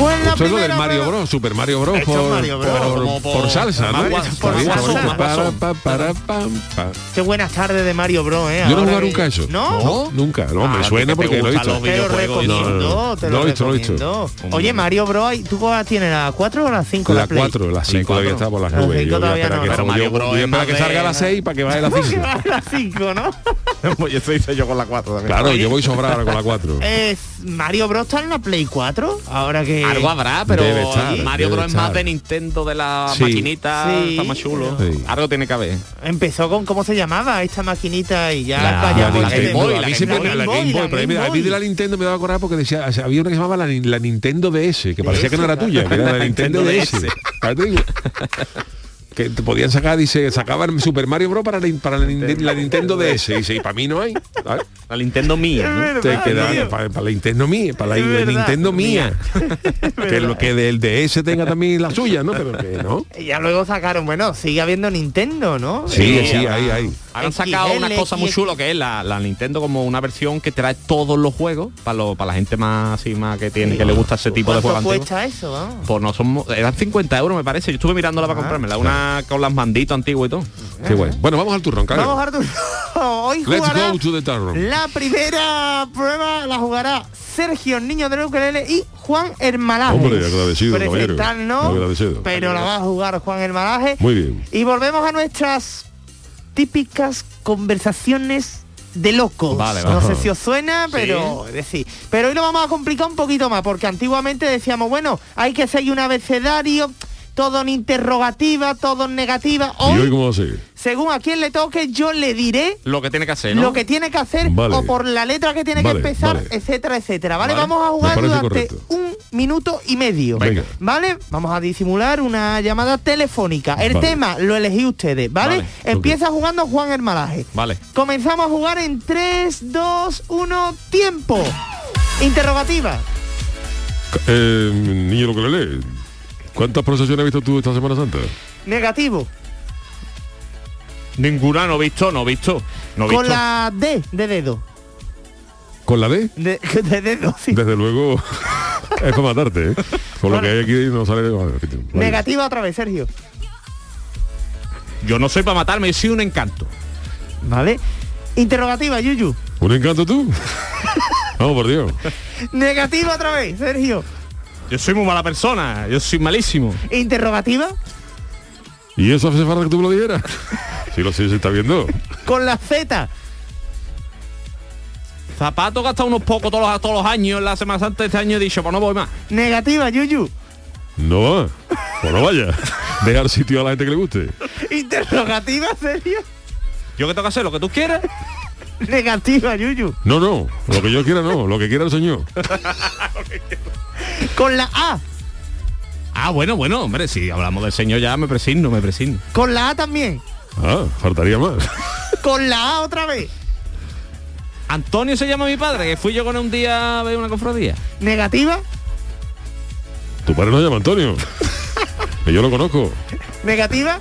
Pues la Esto es lo del Mario Bros, Super Mario Bros por, Mario Bros. por- por- por salsa, ¿no? por salsa. pa. Qué buenas tardes de Mario Bros, ¿eh? Yo no que- nunca eso. ¿No? nunca. No, me Ah, suena porque lo he visto. Te lo recomiendo, no, no, te no lo lo he visto, no lo he visto. recomiendo. Oye, Mario Bros, ¿tú tienes? ¿La 4 o la 5? La 4, la 5 todavía está por las La nubes. Yo voy a todavía esperar no, que ¿no? salga- Mario yo Bros voy a es esperar más que de- salga a las 6 para que vaya a las 5. la 5, ¿no? Pues eso hice yo con la 4 también. Claro, yo voy sobrado ahora con la 4. Es Mario Bros está en la Play 4, ahora que Algo habrá, pero Debe estar, Mario Bros es más de Nintendo de la Sí. maquinita, Sí. está más chulo. Sí. Algo tiene que haber. empezó con cómo se llamaba esta maquinita y ya La- vaya la Game. Boy, a la mí Game Boy. la Game Boy, Boy, la pero a mí- a de la. Nintendo me daba acordar porque decía, o sea, había una que se llamaba la, ni- la Nintendo DS, que parecía que no era tuya, que era la Nintendo DS. Que te podían sacar, dice, sacaban Super Mario Bros. para la, para la, Ninde- la Nintendo DS. Y dice, y para mí no hay. ¿sabes? La Nintendo mía, ¿no? Te para, para la Nintendo mía, para la. Nintendo mía. que lo que del DS tenga también la suya, ¿no? Pero que no. Y ya luego sacaron, bueno, sigue habiendo Nintendo, ¿no? Sí, Eh, sí, ahí, ahí. Han sacado una cosa muy XL. chulo que es la, la Nintendo como una versión que trae todos los juegos para lo- para la gente más así más que tiene que le gusta ese tipo de ¿Cuánto juegos antiguos. cuesta eso? vamos? Pues no son eran 50 euros me parece. Yo estuve mirándola para comprármela, una con las manditos antiguos y todo. Qué bueno. Bueno, vamos al turrón, claro. Vamos Artur. Hoy Let's jugará go to the turn. la primera prueba la jugará Sergio el niño del ukelele y Juan Hermalaje. Hombre, agradecido, caballero. Presentar no, Agradecido. pero la va a jugar Juan Hermalaje. Muy bien. Y volvemos a nuestras típicas conversaciones de locos. Vale, no sé si os suena, pero es decir, pero hoy lo vamos a complicar un poquito más, porque antiguamente decíamos, bueno, hay que seguir un abecedario, todo en interrogativa, todo en negativa. ¿Y hoy Hoy, cómo va a ser? según a quien le toque, yo le diré Lo que tiene que hacer, ¿no? lo que tiene que hacer Vale. o por la letra que tiene Vale, que empezar, vale. etcétera, etcétera. ¿Vale? Vale. Vamos a jugar durante correcto. un minuto y medio. Venga. ¿Vale? Vamos a disimular una llamada telefónica. El Vale. tema lo elegí ustedes, ¿vale? Vale. Empieza jugando Juan Hermalaje. Vale. Comenzamos a jugar en 3, 2, 1, tiempo. Interrogativa. Eh, niño lo que le lee. ¿Cuántas procesiones has visto tú esta Semana Santa? Negativo. Ninguna no he visto, no he visto. No he Con visto. la D de dedo. ¿Con la D? De, de dedo, sí. Desde luego es para matarte, ¿eh? Con lo que hay aquí no sale... Vale. Negativa otra vez, Sergio. Yo no soy para matarme, yo soy un encanto. ¿Vale? Interrogativa, Yuyu. ¿Un encanto tú? Vamos, por Dios. Negativa otra vez, Sergio. Yo soy muy mala persona, yo soy malísimo. Interrogativa. ¿Y eso hace falta que tú me lo dijeras? Si lo sé, se está viendo. Con la Z. Zapato gasta unos pocos todos los, todos los años en la Semana Santa de este año he dicho, pues no voy más. Negativa, Yuyu. No va. Pues no vaya. Dejar sitio a la gente que le guste. Interrogativa, Sergio. Yo que tengo que hacer lo que tú quieras. Negativa, Yuyu. No, no. Lo que yo quiera no. Lo que quiera el señor. Con la A. Ah, bueno, bueno, hombre, si hablamos del señor ya me presigno, me presigno. Con la A también. Ah, faltaría más. Con la A otra vez. Antonio se llama mi padre, que fui yo con él un día a ver una cofradía. Negativa. Tu padre no se llama Antonio. Que yo lo conozco. Negativa.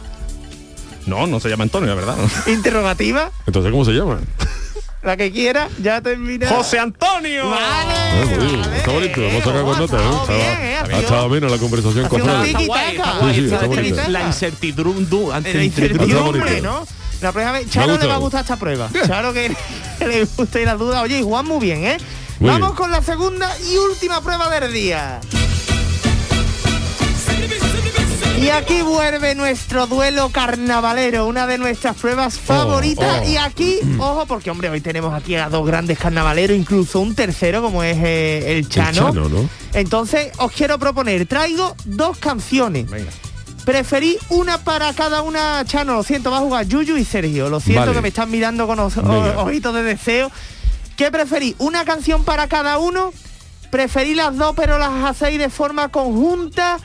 No, no se llama Antonio, la verdad. Interrogativa. Entonces, ¿cómo se llama? La que quiera. Ya termina. ¡José Antonio! Vale. muy bien. Está bonito. Hemos sacado con ha nota, estado Estaba- bien. Ha estado bien la conversación con Fran. La incertidumbre, La Está incertidumbre. ¿no? La vez, Charo le va a gustar esta prueba. Charo que le gusta y la duda. Oye, y Juan muy bien, ¿eh? Muy Vamos bien. con la segunda y última prueba del día. Y aquí vuelve nuestro duelo carnavalero, una de nuestras pruebas favoritas. oh. Y aquí, ojo, porque hombre, hoy tenemos aquí a dos grandes carnavaleros, incluso un tercero como es eh, el Chano. Chano, ¿no? Entonces, os quiero proponer, traigo dos canciones. Venga. Preferí una para cada una, Chano, lo siento, va a jugar Yuyu y Sergio. Lo siento Vale. que me están mirando con os- Venga. o- ojitos de deseo. ¿Qué preferí? ¿Una canción para cada uno? ¿Preferí las dos pero las hacéis de forma conjunta?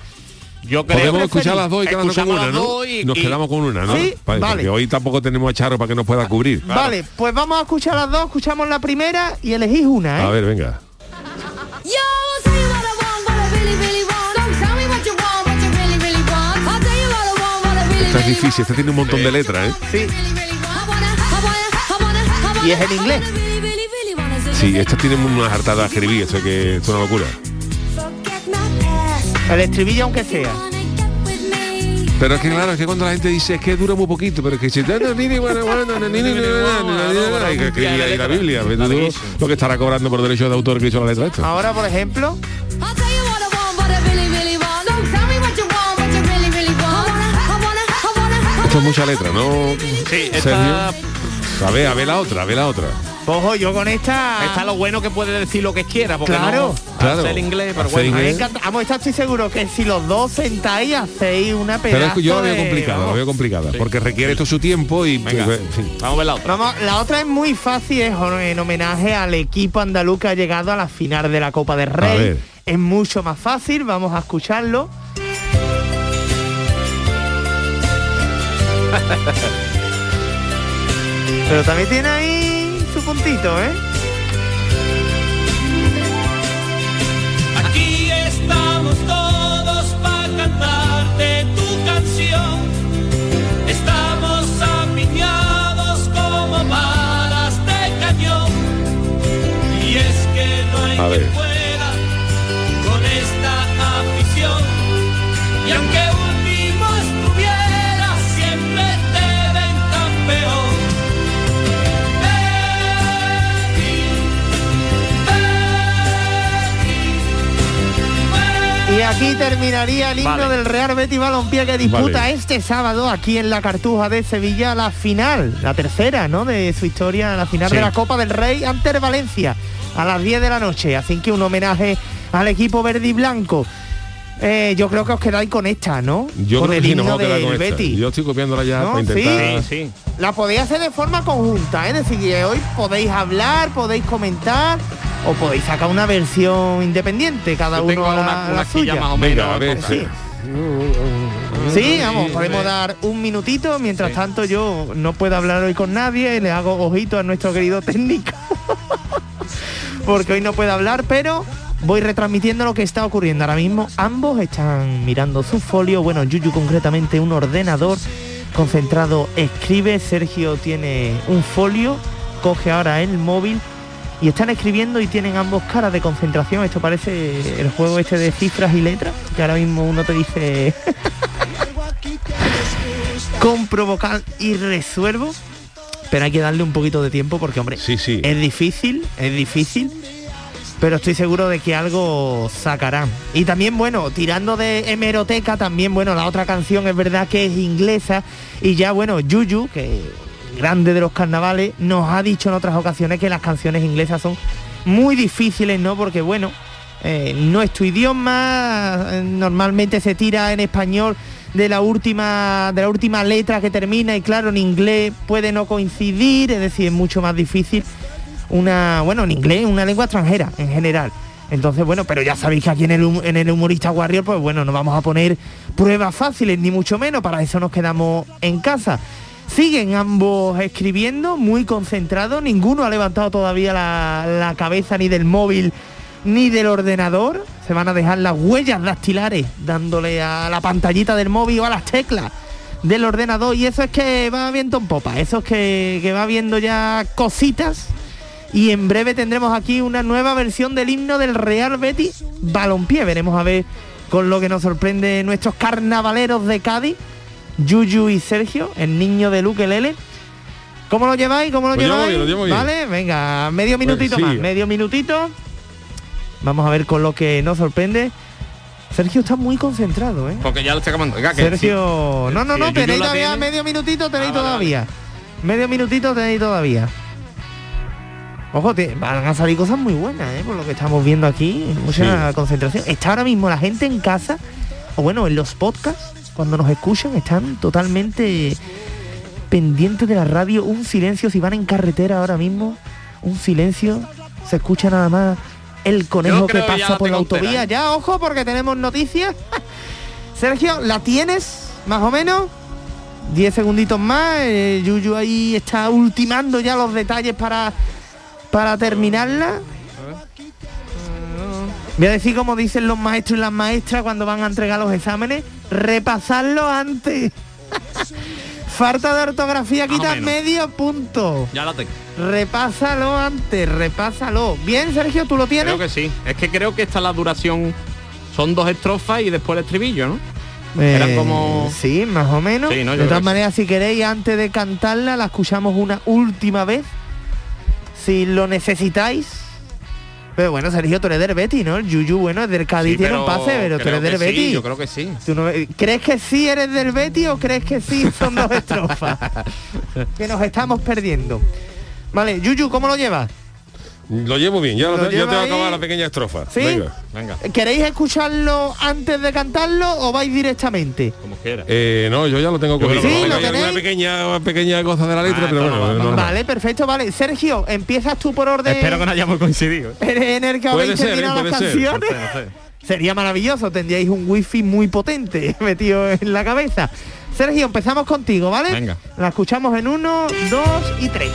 Yo creo Podemos que escuchar las dos y quedarnos con una, ¿no? y- Nos y- quedamos con una, ¿no? Sí, vale. Porque hoy tampoco tenemos a Charo para que nos pueda cubrir. Vale, pues vamos a escuchar las dos, escuchamos la primera y elegís una, ¿eh? A ver, venga. Esta es difícil, este tiene un montón de letras, ¿eh? Sí. Y es en inglés. Sí, esta tiene unas hartadas jeribí, eso que es una locura. El estribillo aunque sea. Pero es que claro, es que cuando la gente dice es que dura muy poquito, pero es que si y que escribía ahí la Biblia, lo que estará cobrando por derechos de autor que hizo la letra esta. Ahora, por ejemplo, Esto es mucha letra, ¿no? Sí, esta, A ver, a ver la otra, a ver la otra. ojo, yo con esta... está lo bueno que puede decir lo que quiera, porque Claro. no Claro. hace el inglés, pero bueno. A mí. Vamos, esta estoy seguro que si los dos sentáis hacéis una pedazo Pero es que yo la veo de- complicada, la veo complicada, porque requiere esto su tiempo y Venga, en fin. vamos a ver la otra. Vamos, la otra es muy fácil, es en homenaje al equipo andaluz que ha llegado a la final de la Copa del Rey. ver. Es mucho más fácil, vamos a escucharlo. Pero también tiene ahí su puntito, ¿eh? Aquí estamos todos para cantarte tu canción. Estamos apiñados como balas de cañón. Y es que no hay A ver. Aquí terminaría el himno Vale. del Real Betis Balompié que disputa Vale. este sábado aquí en la Cartuja de Sevilla la final, la tercera, ¿no? De su historia, la final Sí. de la Copa del Rey ante el Valencia a las 10 de la noche. Así que un homenaje al equipo verde y blanco. Eh, yo creo que os quedáis con esta, ¿no? Yo con creo el que himno del. Betis. Yo estoy copiándola ya ¿No? para intentar. Sí, sí. La podéis hacer de forma conjunta, ¿eh? es decir, que hoy podéis hablar, podéis comentar o podéis sacar una versión independiente, cada Yo uno tengo a la, una, la una suya. silla más o menos. Venga, a ver. Sí. Sí, vamos, podemos dar un minutito. Mientras Sí. tanto, yo no puedo hablar hoy con nadie. Le hago ojito a nuestro querido técnico. Porque hoy no puede hablar, pero voy retransmitiendo lo que está ocurriendo ahora mismo. Ambos están mirando su folio, bueno, Yuyu concretamente un ordenador concentrado escribe, Sergio tiene un folio, coge ahora el móvil y están escribiendo y tienen ambos caras de concentración. Esto parece el juego este de cifras y letras, que ahora mismo uno te dice compro vocal y resuelvo. Pero hay que darle un poquito de tiempo porque, hombre, Sí, sí. es difícil, es difícil. Pero estoy seguro de que algo sacarán. Y también, bueno, tirando de hemeroteca, también, bueno, la otra canción es verdad que es inglesa. Y ya, bueno, Yuyu, que grande de los carnavales, nos ha dicho en otras ocasiones que las canciones inglesas son muy difíciles, ¿no? Porque, bueno, eh, no es tu idioma, eh, normalmente se tira en español de la última de la última letra que termina y claro en inglés puede no coincidir es decir es mucho más difícil una bueno en inglés una lengua extranjera en general entonces bueno pero ya sabéis que aquí en el, en el humorista warrior pues bueno no vamos a poner pruebas fáciles ni mucho menos para eso nos quedamos en casa siguen ambos escribiendo muy concentrados ninguno ha levantado todavía la, cabeza ni del móvil ni del ordenador. Se van a dejar las huellas dactilares dándole a la pantallita del móvil o a las teclas del ordenador. Y eso es que va viento en popa. Eso es que, que va viendo ya cositas. Y en breve tendremos aquí una nueva versión del himno del Real Betis Balompié. Veremos a ver con lo que nos sorprende nuestros carnavaleros de Cádiz, Yuyu y Sergio, el niño de Luque Lele. ¿Cómo lo lleváis? ¿Cómo lo lleváis? bien, lo llevo bien. Vale, venga, medio minutito sí. más, medio minutito. Vamos a ver con lo que nos sorprende. Sergio está muy concentrado, ¿eh? Porque ya lo estoy acabando. Venga, que Sergio, sí. no, no, no, tenéis todavía tiene- medio minutito, tenéis Ah, vale, todavía. Medio minutito tenéis todavía. Ojo, te- van a salir cosas muy buenas, ¿eh? Por lo que estamos viendo aquí, mucha concentración. Está ahora mismo la gente en casa, o bueno, en los podcasts, cuando nos escuchan, están totalmente pendientes de la radio. Un silencio, si van en carretera ahora mismo, un silencio. Se escucha nada más el conejo que pasa por la autovía. ¿eh? Ya, ojo, porque tenemos noticias. Sergio, ¿la tienes? Más o menos. 10 segunditos más. eh, Yuyu ahí está ultimando ya los detalles para, para terminarla. Voy a decir como dicen los maestros y las maestras cuando van a entregar los exámenes, repasarlo antes. Falta de ortografía, quita medio punto. Ya la tengo. Repásalo antes, repásalo. Bien, Sergio, ¿tú lo tienes? Creo que sí. Es que creo que esta es la duración. Son dos estrofas y después el estribillo, ¿no? Eh, Eran como- Sí, más o menos. Sí, ¿no? De todas maneras, si queréis, antes de cantarla, la escuchamos una última vez. Si lo necesitáis. Pero bueno, Sergio, tú eres del Betis, ¿no? El Yuyu, bueno, es del Cádiz, Sí, tiene un pase, pero tú eres del que sí, yo creo que sí. Tú no- ¿Crees que sí eres del Betis o crees que sí son dos estrofas? que nos estamos perdiendo. Vale, Yuyu, ¿cómo lo llevas? Lo llevo bien, ya, Lo lo- ya lleva te va a acabar la pequeña estrofa. ¿Sí? Venga. Venga, ¿Queréis escucharlo antes de cantarlo o vais directamente? como quiera. Eh, no, yo ya lo tengo Yo cogido. Sí, lo tenéis. pequeña, una pequeña cosa de la letra, Ah, pero esto bueno, no. Vale, perfecto, vale. Sergio, empiezas tú por orden Espero que no hayamos coincidido. ¿eh? en el que Puede habéis ser, terminado las ser. canciones. Sé, sé. Sería maravilloso, tendríais un wifi muy potente metido en la cabeza. Sergio, empezamos contigo, ¿vale? Venga. La escuchamos en uno, dos y tres.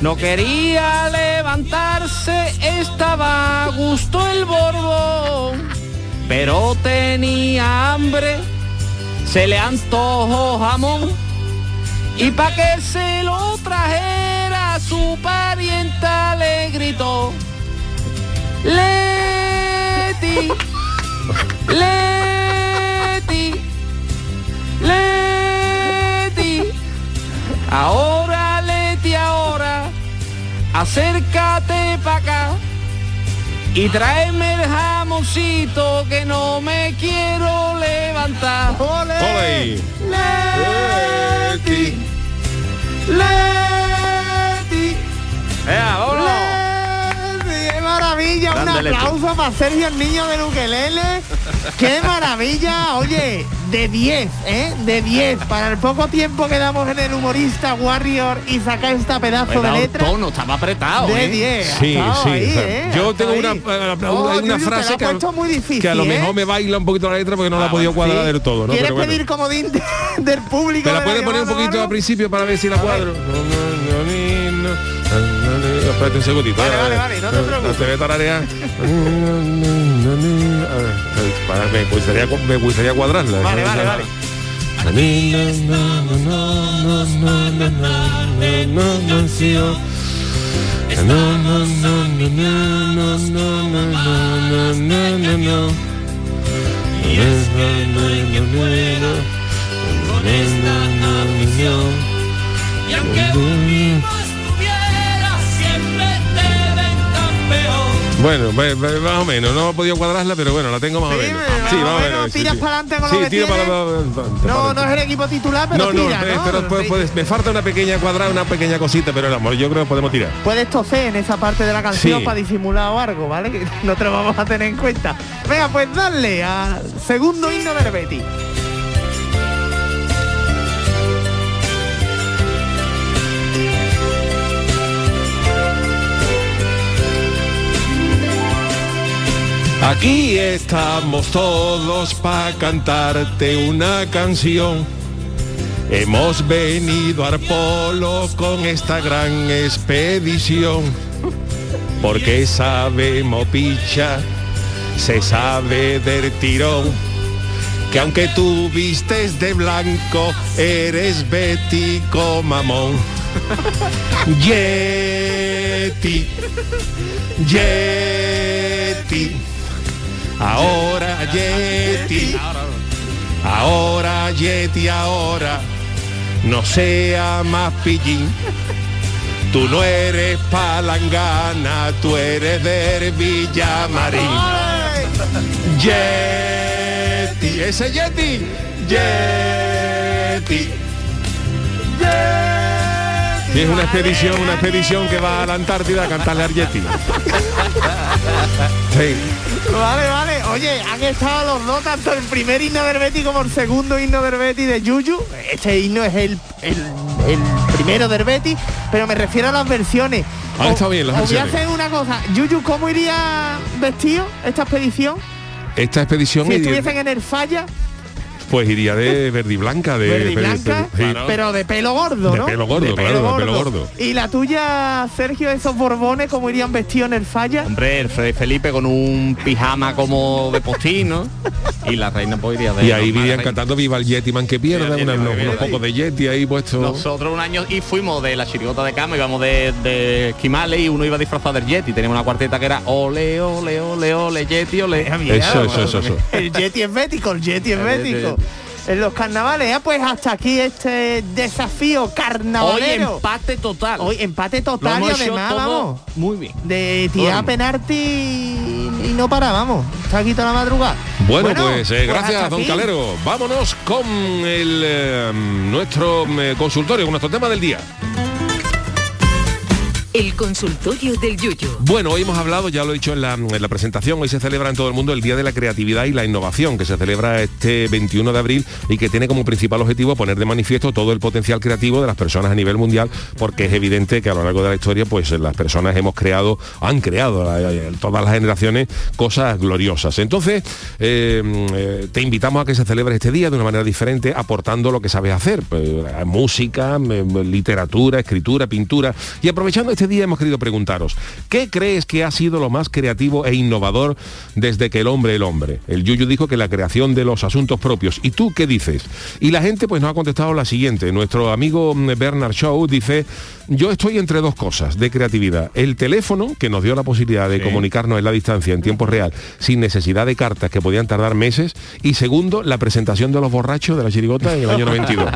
No quería levantarse, estaba a gusto el borbón. Pero tenía hambre, se le antojó jamón. Y pa' que se lo trajera, su parienta le gritó. Leti, Leti, Leti, ahora, acércate pa' acá y tráeme el jamoncito que no me quiero levantar. ¡Ole! Leti, Leti, Venga, vámonos. Leti, ¡Qué maravilla! Grande Un Leti. aplauso para Sergio, el niño del ukelele. ¡Qué maravilla! Oye, de 10, ¿eh? De 10. Para el poco tiempo que damos en el humorista Warrior y saca esta pedazo de letra. tono, estaba apretado. De ¿eh? 10. ha Sí, sí. ahí, ¿eh? Yo tengo una, ahí. eh, una- Oh, una te frase que, muy difícil, que a lo ¿eh? mejor me baila un poquito la letra porque no la he podido cuadrar Sí. del todo, ¿no? ¿Quieres Pero bueno. pedir comodín de- del público? ¿Me la de puedes poner un poquito al principio para ver si la cuadro? Espérate un segundito. Vale, vale, vale, no te preocupes. Te voy a tararear. Me gustaría, me gustaría cuadrarla. Vale, vale, vale. Y Bueno, más o menos, no he podido cuadrarla, pero bueno, la tengo más o menos. me- Sí, más o más menos, tiras sí. para adelante con Sí, lo que tiro para adelante. No, no es el equipo titular, pero no, no, tira, eh, ¿no? pero puedes- me falta una pequeña cuadrada, una pequeña cosita, pero amor, yo creo que podemos tirar. Puedes toser en esa parte de la canción Sí. para disimular o algo, ¿vale? Que no te lo vamos a tener en cuenta. Venga, pues dale al segundo himno del Betis. Aquí estamos todos para cantarte una canción. Hemos venido al polo con esta gran expedición. Porque sabemos picha, se sabe del tirón. Que aunque tú vistes de blanco, eres bético mamón. Yeti, Yeti. Ahora Yeti, ahora Yeti, ahora no sea más pillín. Tú no eres palangana, tú eres del Villamarín. Yeti, ese Yeti, Yeti. Y es una expedición, una expedición que va a la Antártida a cantarle al Yeti. Sí. Vale, vale. Oye, han estado los dos, tanto el primer himno del Betis como el segundo himno del Betis de Yuyu. Este himno es el, el, el primero del Betis, pero me refiero a las versiones. O- estado bien las os voy a versiones. hacer una cosa. Yuyu, ¿cómo iría vestido esta expedición? Esta expedición Si estuviesen en el falla, pues iría de verde y blanca, de verde y de- blanca, sí. pero de pelo gordo, De ¿no? pelo gordo, claro, de pelo gordo. Y la tuya, Sergio, esos borbones, ¿cómo irían vestidos en el falla? Hombre, el Fray Felipe con un pijama como de postín, ¿no? Y la reina pues iría de Y ahí irían cantando Viva el Yeti, man que pierda, una- unos, pocos de Yeti ahí puestos. Nosotros un año y fuimos de la chirigota de cama, íbamos de, de esquimales y uno iba disfrazado del Yeti. Teníamos una cuarteta que era ole, ole, ole, ole, Yeti, ole. Eso, eso, eso, eso. El Yeti es bético, el Yeti es bético. En los carnavales, ya pues hasta aquí este desafío Hoy carnavalero. empate total. Hoy empate Lo total y además, todo vamos, Muy bien. de tirar Todo. penalti y, y no para, vamos. Está aquí toda la madrugada. Bueno, pues, eh, pues gracias, don aquí. Calero. Vámonos con el eh, nuestro eh, consultorio, con nuestro tema del día. El consultorio del Yuyu. Bueno, hoy hemos hablado, ya lo he dicho en la, en la presentación, hoy se celebra en todo el mundo el Día de la Creatividad y la Innovación, que se celebra este 21 de abril y que tiene como principal objetivo poner de manifiesto todo el potencial creativo de las personas a nivel mundial, porque es evidente que a lo largo de la historia, pues las personas hemos creado, han creado, eh, todas las generaciones, cosas gloriosas. Entonces, eh, eh, te invitamos a que se celebre este día de una manera diferente, aportando lo que sabes hacer, pues, música, eh, literatura, escritura, pintura, y aprovechando este día hemos querido preguntaros, ¿qué crees que ha sido lo más creativo e innovador desde que el hombre el hombre? El Yuyu dijo que la creación de los asuntos propios. ¿Y tú qué dices? Y la gente pues nos ha contestado la siguiente. Nuestro amigo mm, Bernard Shaw dice, yo estoy entre dos cosas de creatividad. El teléfono, que nos dio la posibilidad de comunicarnos en la distancia, en tiempo real, sin necesidad de cartas que podían tardar meses. Y segundo, la presentación de los borrachos de la chirigota en el año 92.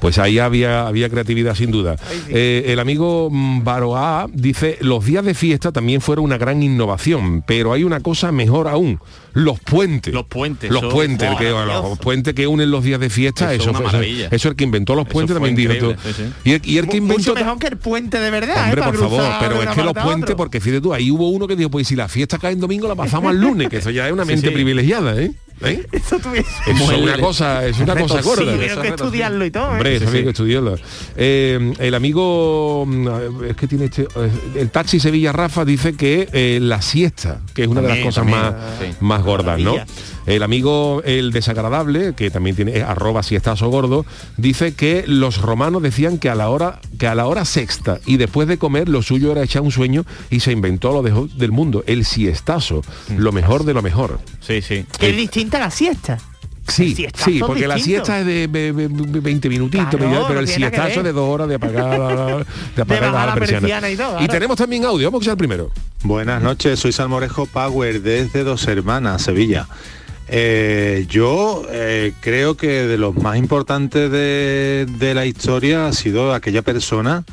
Pues ahí había, había creatividad sin duda. Eh, el amigo mm, Baroa dice, los días de fiesta también fueron una gran innovación, pero hay una cosa mejor aún, los puentes. Los puentes. Los eso- puentes, que, los puentes que unen los días de fiesta, Eso eso, es una fue- maravilla. eso el que inventó los Eso puentes también dijo increíble, tú. sí, Y, el, y el que inventó... Mucho mejor que el puente de verdad, ¿eh? Hombre, Para por favor, pero es que los puentes, porque fíjate tú, ahí hubo uno que dijo, pues si la fiesta cae en domingo, la pasamos al lunes, que eso ya es una Sí, mente sí. privilegiada, ¿eh? ¿Eh? Eso tuviese... Es una cosa, es una cosa gorda. Tuvieron que estudiarlo y todo, ¿eh? Hombre, eso Sí, sí. que estudiarlo. Eh, el amigo, mm, es que tiene este, eh, el taxi Sevilla Rafa dice que eh, la siesta, que es una de las También, cosas también, más, sí. más gordas, ¿no? El amigo el desagradable, que también tiene es arroba siestazo gordo, dice que los romanos decían que a la hora que a la hora sexta y después de comer lo suyo era echar un sueño y se inventó lo de- del mundo, el siestazo, Mm. lo mejor de lo mejor. Sí, sí. Que es distinta a la siesta. Sí, sí, porque la siesta es de ve- ve- ve- 20 minutitos, Claro, pero el siestazo es de dos horas de apagar, la- de apagar bajar la persiana. persiana y todo, Y claro. tenemos también audio, vamos a escuchar primero. Buenas noches, soy Salmorejo Power desde Dos Hermanas, Sevilla. Eh, yo eh, creo que de los más importantes de, de la historia ha sido aquella persona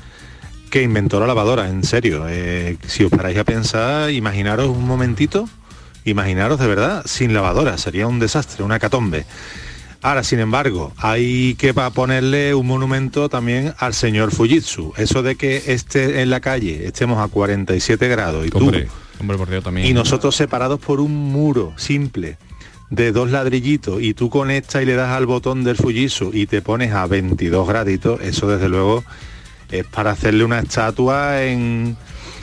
que inventó la lavadora, en serio. Eh, si os paráis a pensar, imaginaros un momentito, imaginaros de verdad, sin lavadora, sería un desastre, una catombe. Ahora, sin embargo, hay que ponerle un monumento también al señor Fujitsu. Eso de que esté en la calle, estemos a 47 grados y tú Hombre, Hombre, por Dios, también. y nosotros separados por un muro simple de dos ladrillitos y tú conectas y le das al botón del Fujitsu y te pones a 22 graditos, eso desde luego es para hacerle una estatua en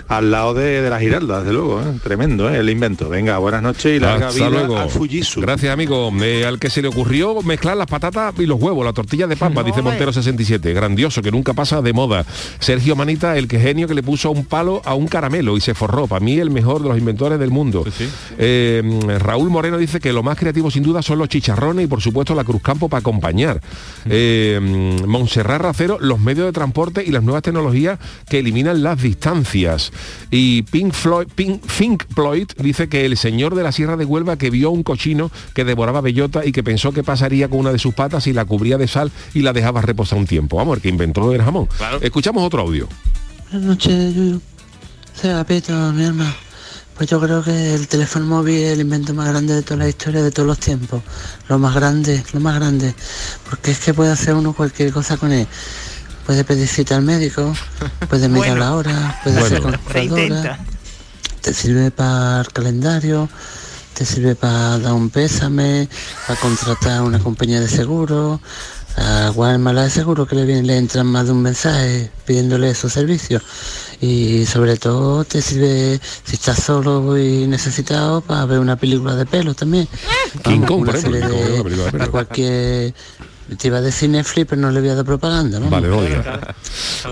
al lado de, de la Giralda, desde luego, ¿eh? tremendo ¿eh? el invento. Venga, buenas noches y larga Hasta vida luego. al Fujitsu. Gracias, amigo. Eh, al que se le ocurrió mezclar las patatas y los huevos, la tortilla de papa, dice. Montero 67. Grandioso, que nunca pasa de moda. Sergio Manita, el que genio que le puso un palo a un caramelo y se forró. Para mí, el mejor de los inventores del mundo. Sí, sí. Eh, Raúl Moreno dice que lo más creativo sin duda son los chicharrones y por supuesto la cruzcampo para acompañar. Eh, Montserrat Racero, los medios de transporte y las nuevas tecnologías que eliminan las distancias. Y Pink Floyd, Pink, Pink Floyd dice que el señor de la Sierra de Huelva que vio un cochino que devoraba bellota y que pensó que pasaría con una de sus patas y la cubría de sal y la dejaba reposar un tiempo. Vamos, el que inventó el jamón. Escuchamos otro audio. Buenas noches, Yuyu. Mi hermano. Pues yo creo que el teléfono móvil es el invento más grande de toda la historia de todos los tiempos. Lo más grande, lo más grande. Porque es que puede hacer uno cualquier cosa con él. Puede pedir cita al médico, puede mirar Bueno. la hora, puede hacer Bueno. Se calculadora, te sirve para el calendario, te sirve para dar un pésame, para contratar una compañía de seguro, a Guatemala de seguro que le, viene, le entran más de un mensaje pidiéndole esos servicios. Y sobre todo te sirve si estás solo y necesitado para ver una película de pelo también. King Vamos, Kong, una por ejemplo, serie King Kong, de- una película de pelo. a cualquier te iba a decir Netflix pero no le voy a dar propaganda ¿no? Vale, no diga.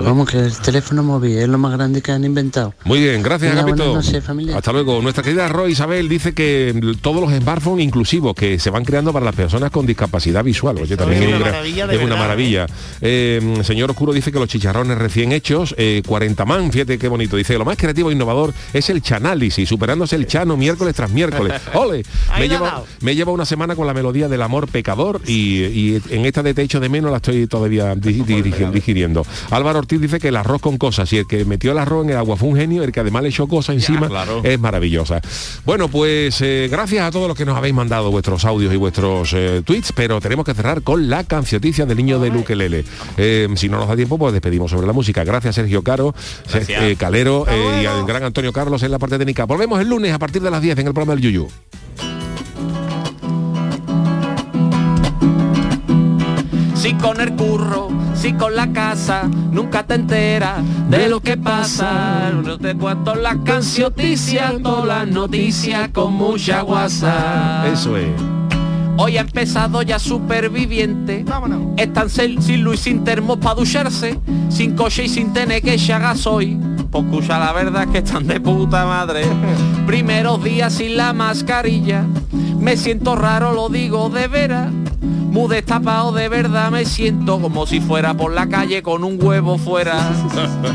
vamos que el teléfono móvil es lo más grande que han inventado Muy bien, gracias, Venga, noches, familia. Hasta luego. Nuestra querida Roy Isabel dice que todos los smartphones inclusivos que se van creando para las personas con discapacidad visual. Oye, también es una maravilla es una maravilla. Eh, señor Oscuro dice que los chicharrones recién hechos, eh, 40 man, fíjate qué bonito. Dice, lo más creativo e innovador es el chanálisis, superándose el chano miércoles tras miércoles. ¡Ole! Me lleva, me lleva una semana con la melodía del amor pecador y, y en esta de te echo de menos la estoy todavía digiriendo. Álvaro Ortiz dice que el arroz con cosas y el que metió el arroz en el agua fue un genio, el que además le echó cosas encima claro. es maravillosa. Bueno, pues eh, gracias a todos los que nos habéis mandado vuestros audios y vuestros eh, tweets, pero tenemos que cerrar con la cancioticia del niño de Luquelele. Eh, si no nos da tiempo, pues despedimos sobre la música. Gracias Sergio Caro, Gracias. eh, Calero eh, y al gran Antonio Carlos en la parte técnica. Volvemos el lunes a partir de las 10 en el programa del Yuyu. Si con el curro, si con la casa, nunca te enteras de lo que pasa. No te cuento las cancioticias, todas las noticias con mucha guasa. Eso es. Hoy ha empezado ya superviviente. Están sin sin luz sin termos para ducharse, sin coche y sin tener que echar gasoil. Pues escucha la verdad es que están de puta madre. Primeros días sin la mascarilla. Me siento raro, lo digo de veras. Muy destapado de verdad me siento como si fuera por la calle con un huevo fuera.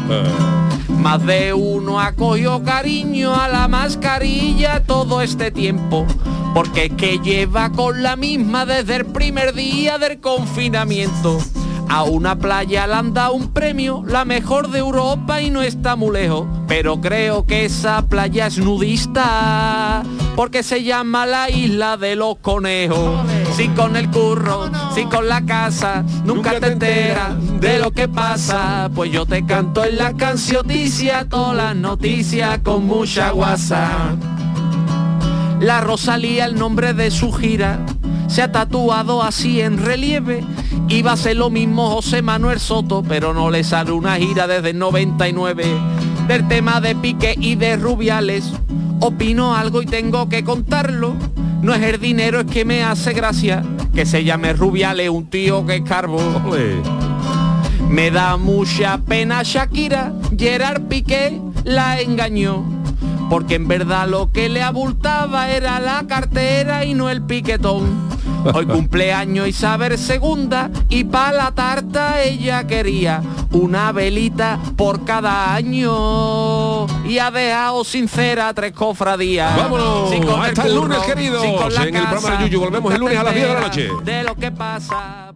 Más de uno ha cogido cariño a la mascarilla todo este tiempo, porque es que lleva con la misma desde el primer día del confinamiento. A una playa le han dado un premio, la mejor de Europa y no está muy lejos, pero creo que esa playa es nudista, porque se llama la isla de los conejos. Si con el curro, si con la casa, nunca te enteras de lo que pasa, pues yo te canto en la cancioticia todas las noticias con mucha guasa. La Rosalía, el nombre de su gira, se ha tatuado así en relieve. Iba a ser lo mismo José Manuel Soto, pero no le sale una gira desde el 99. Del tema de Pique y de Rubiales, opino algo y tengo que contarlo. No es el dinero, es que me hace gracia que se llame Rubiales, un tío que es carbo. Me da mucha pena Shakira, Gerard Piqué la engañó. Porque en verdad lo que le abultaba era la cartera y no el piquetón. Hoy cumpleaños Isabel segunda y pa' la tarta ella quería una velita por cada año. Y ha dejado sincera tres cofradías. Vámonos, hasta el curro, lunes, la en el programa de Yuyu. Volvemos el lunes a las 10 de la noche. De lo que pasa.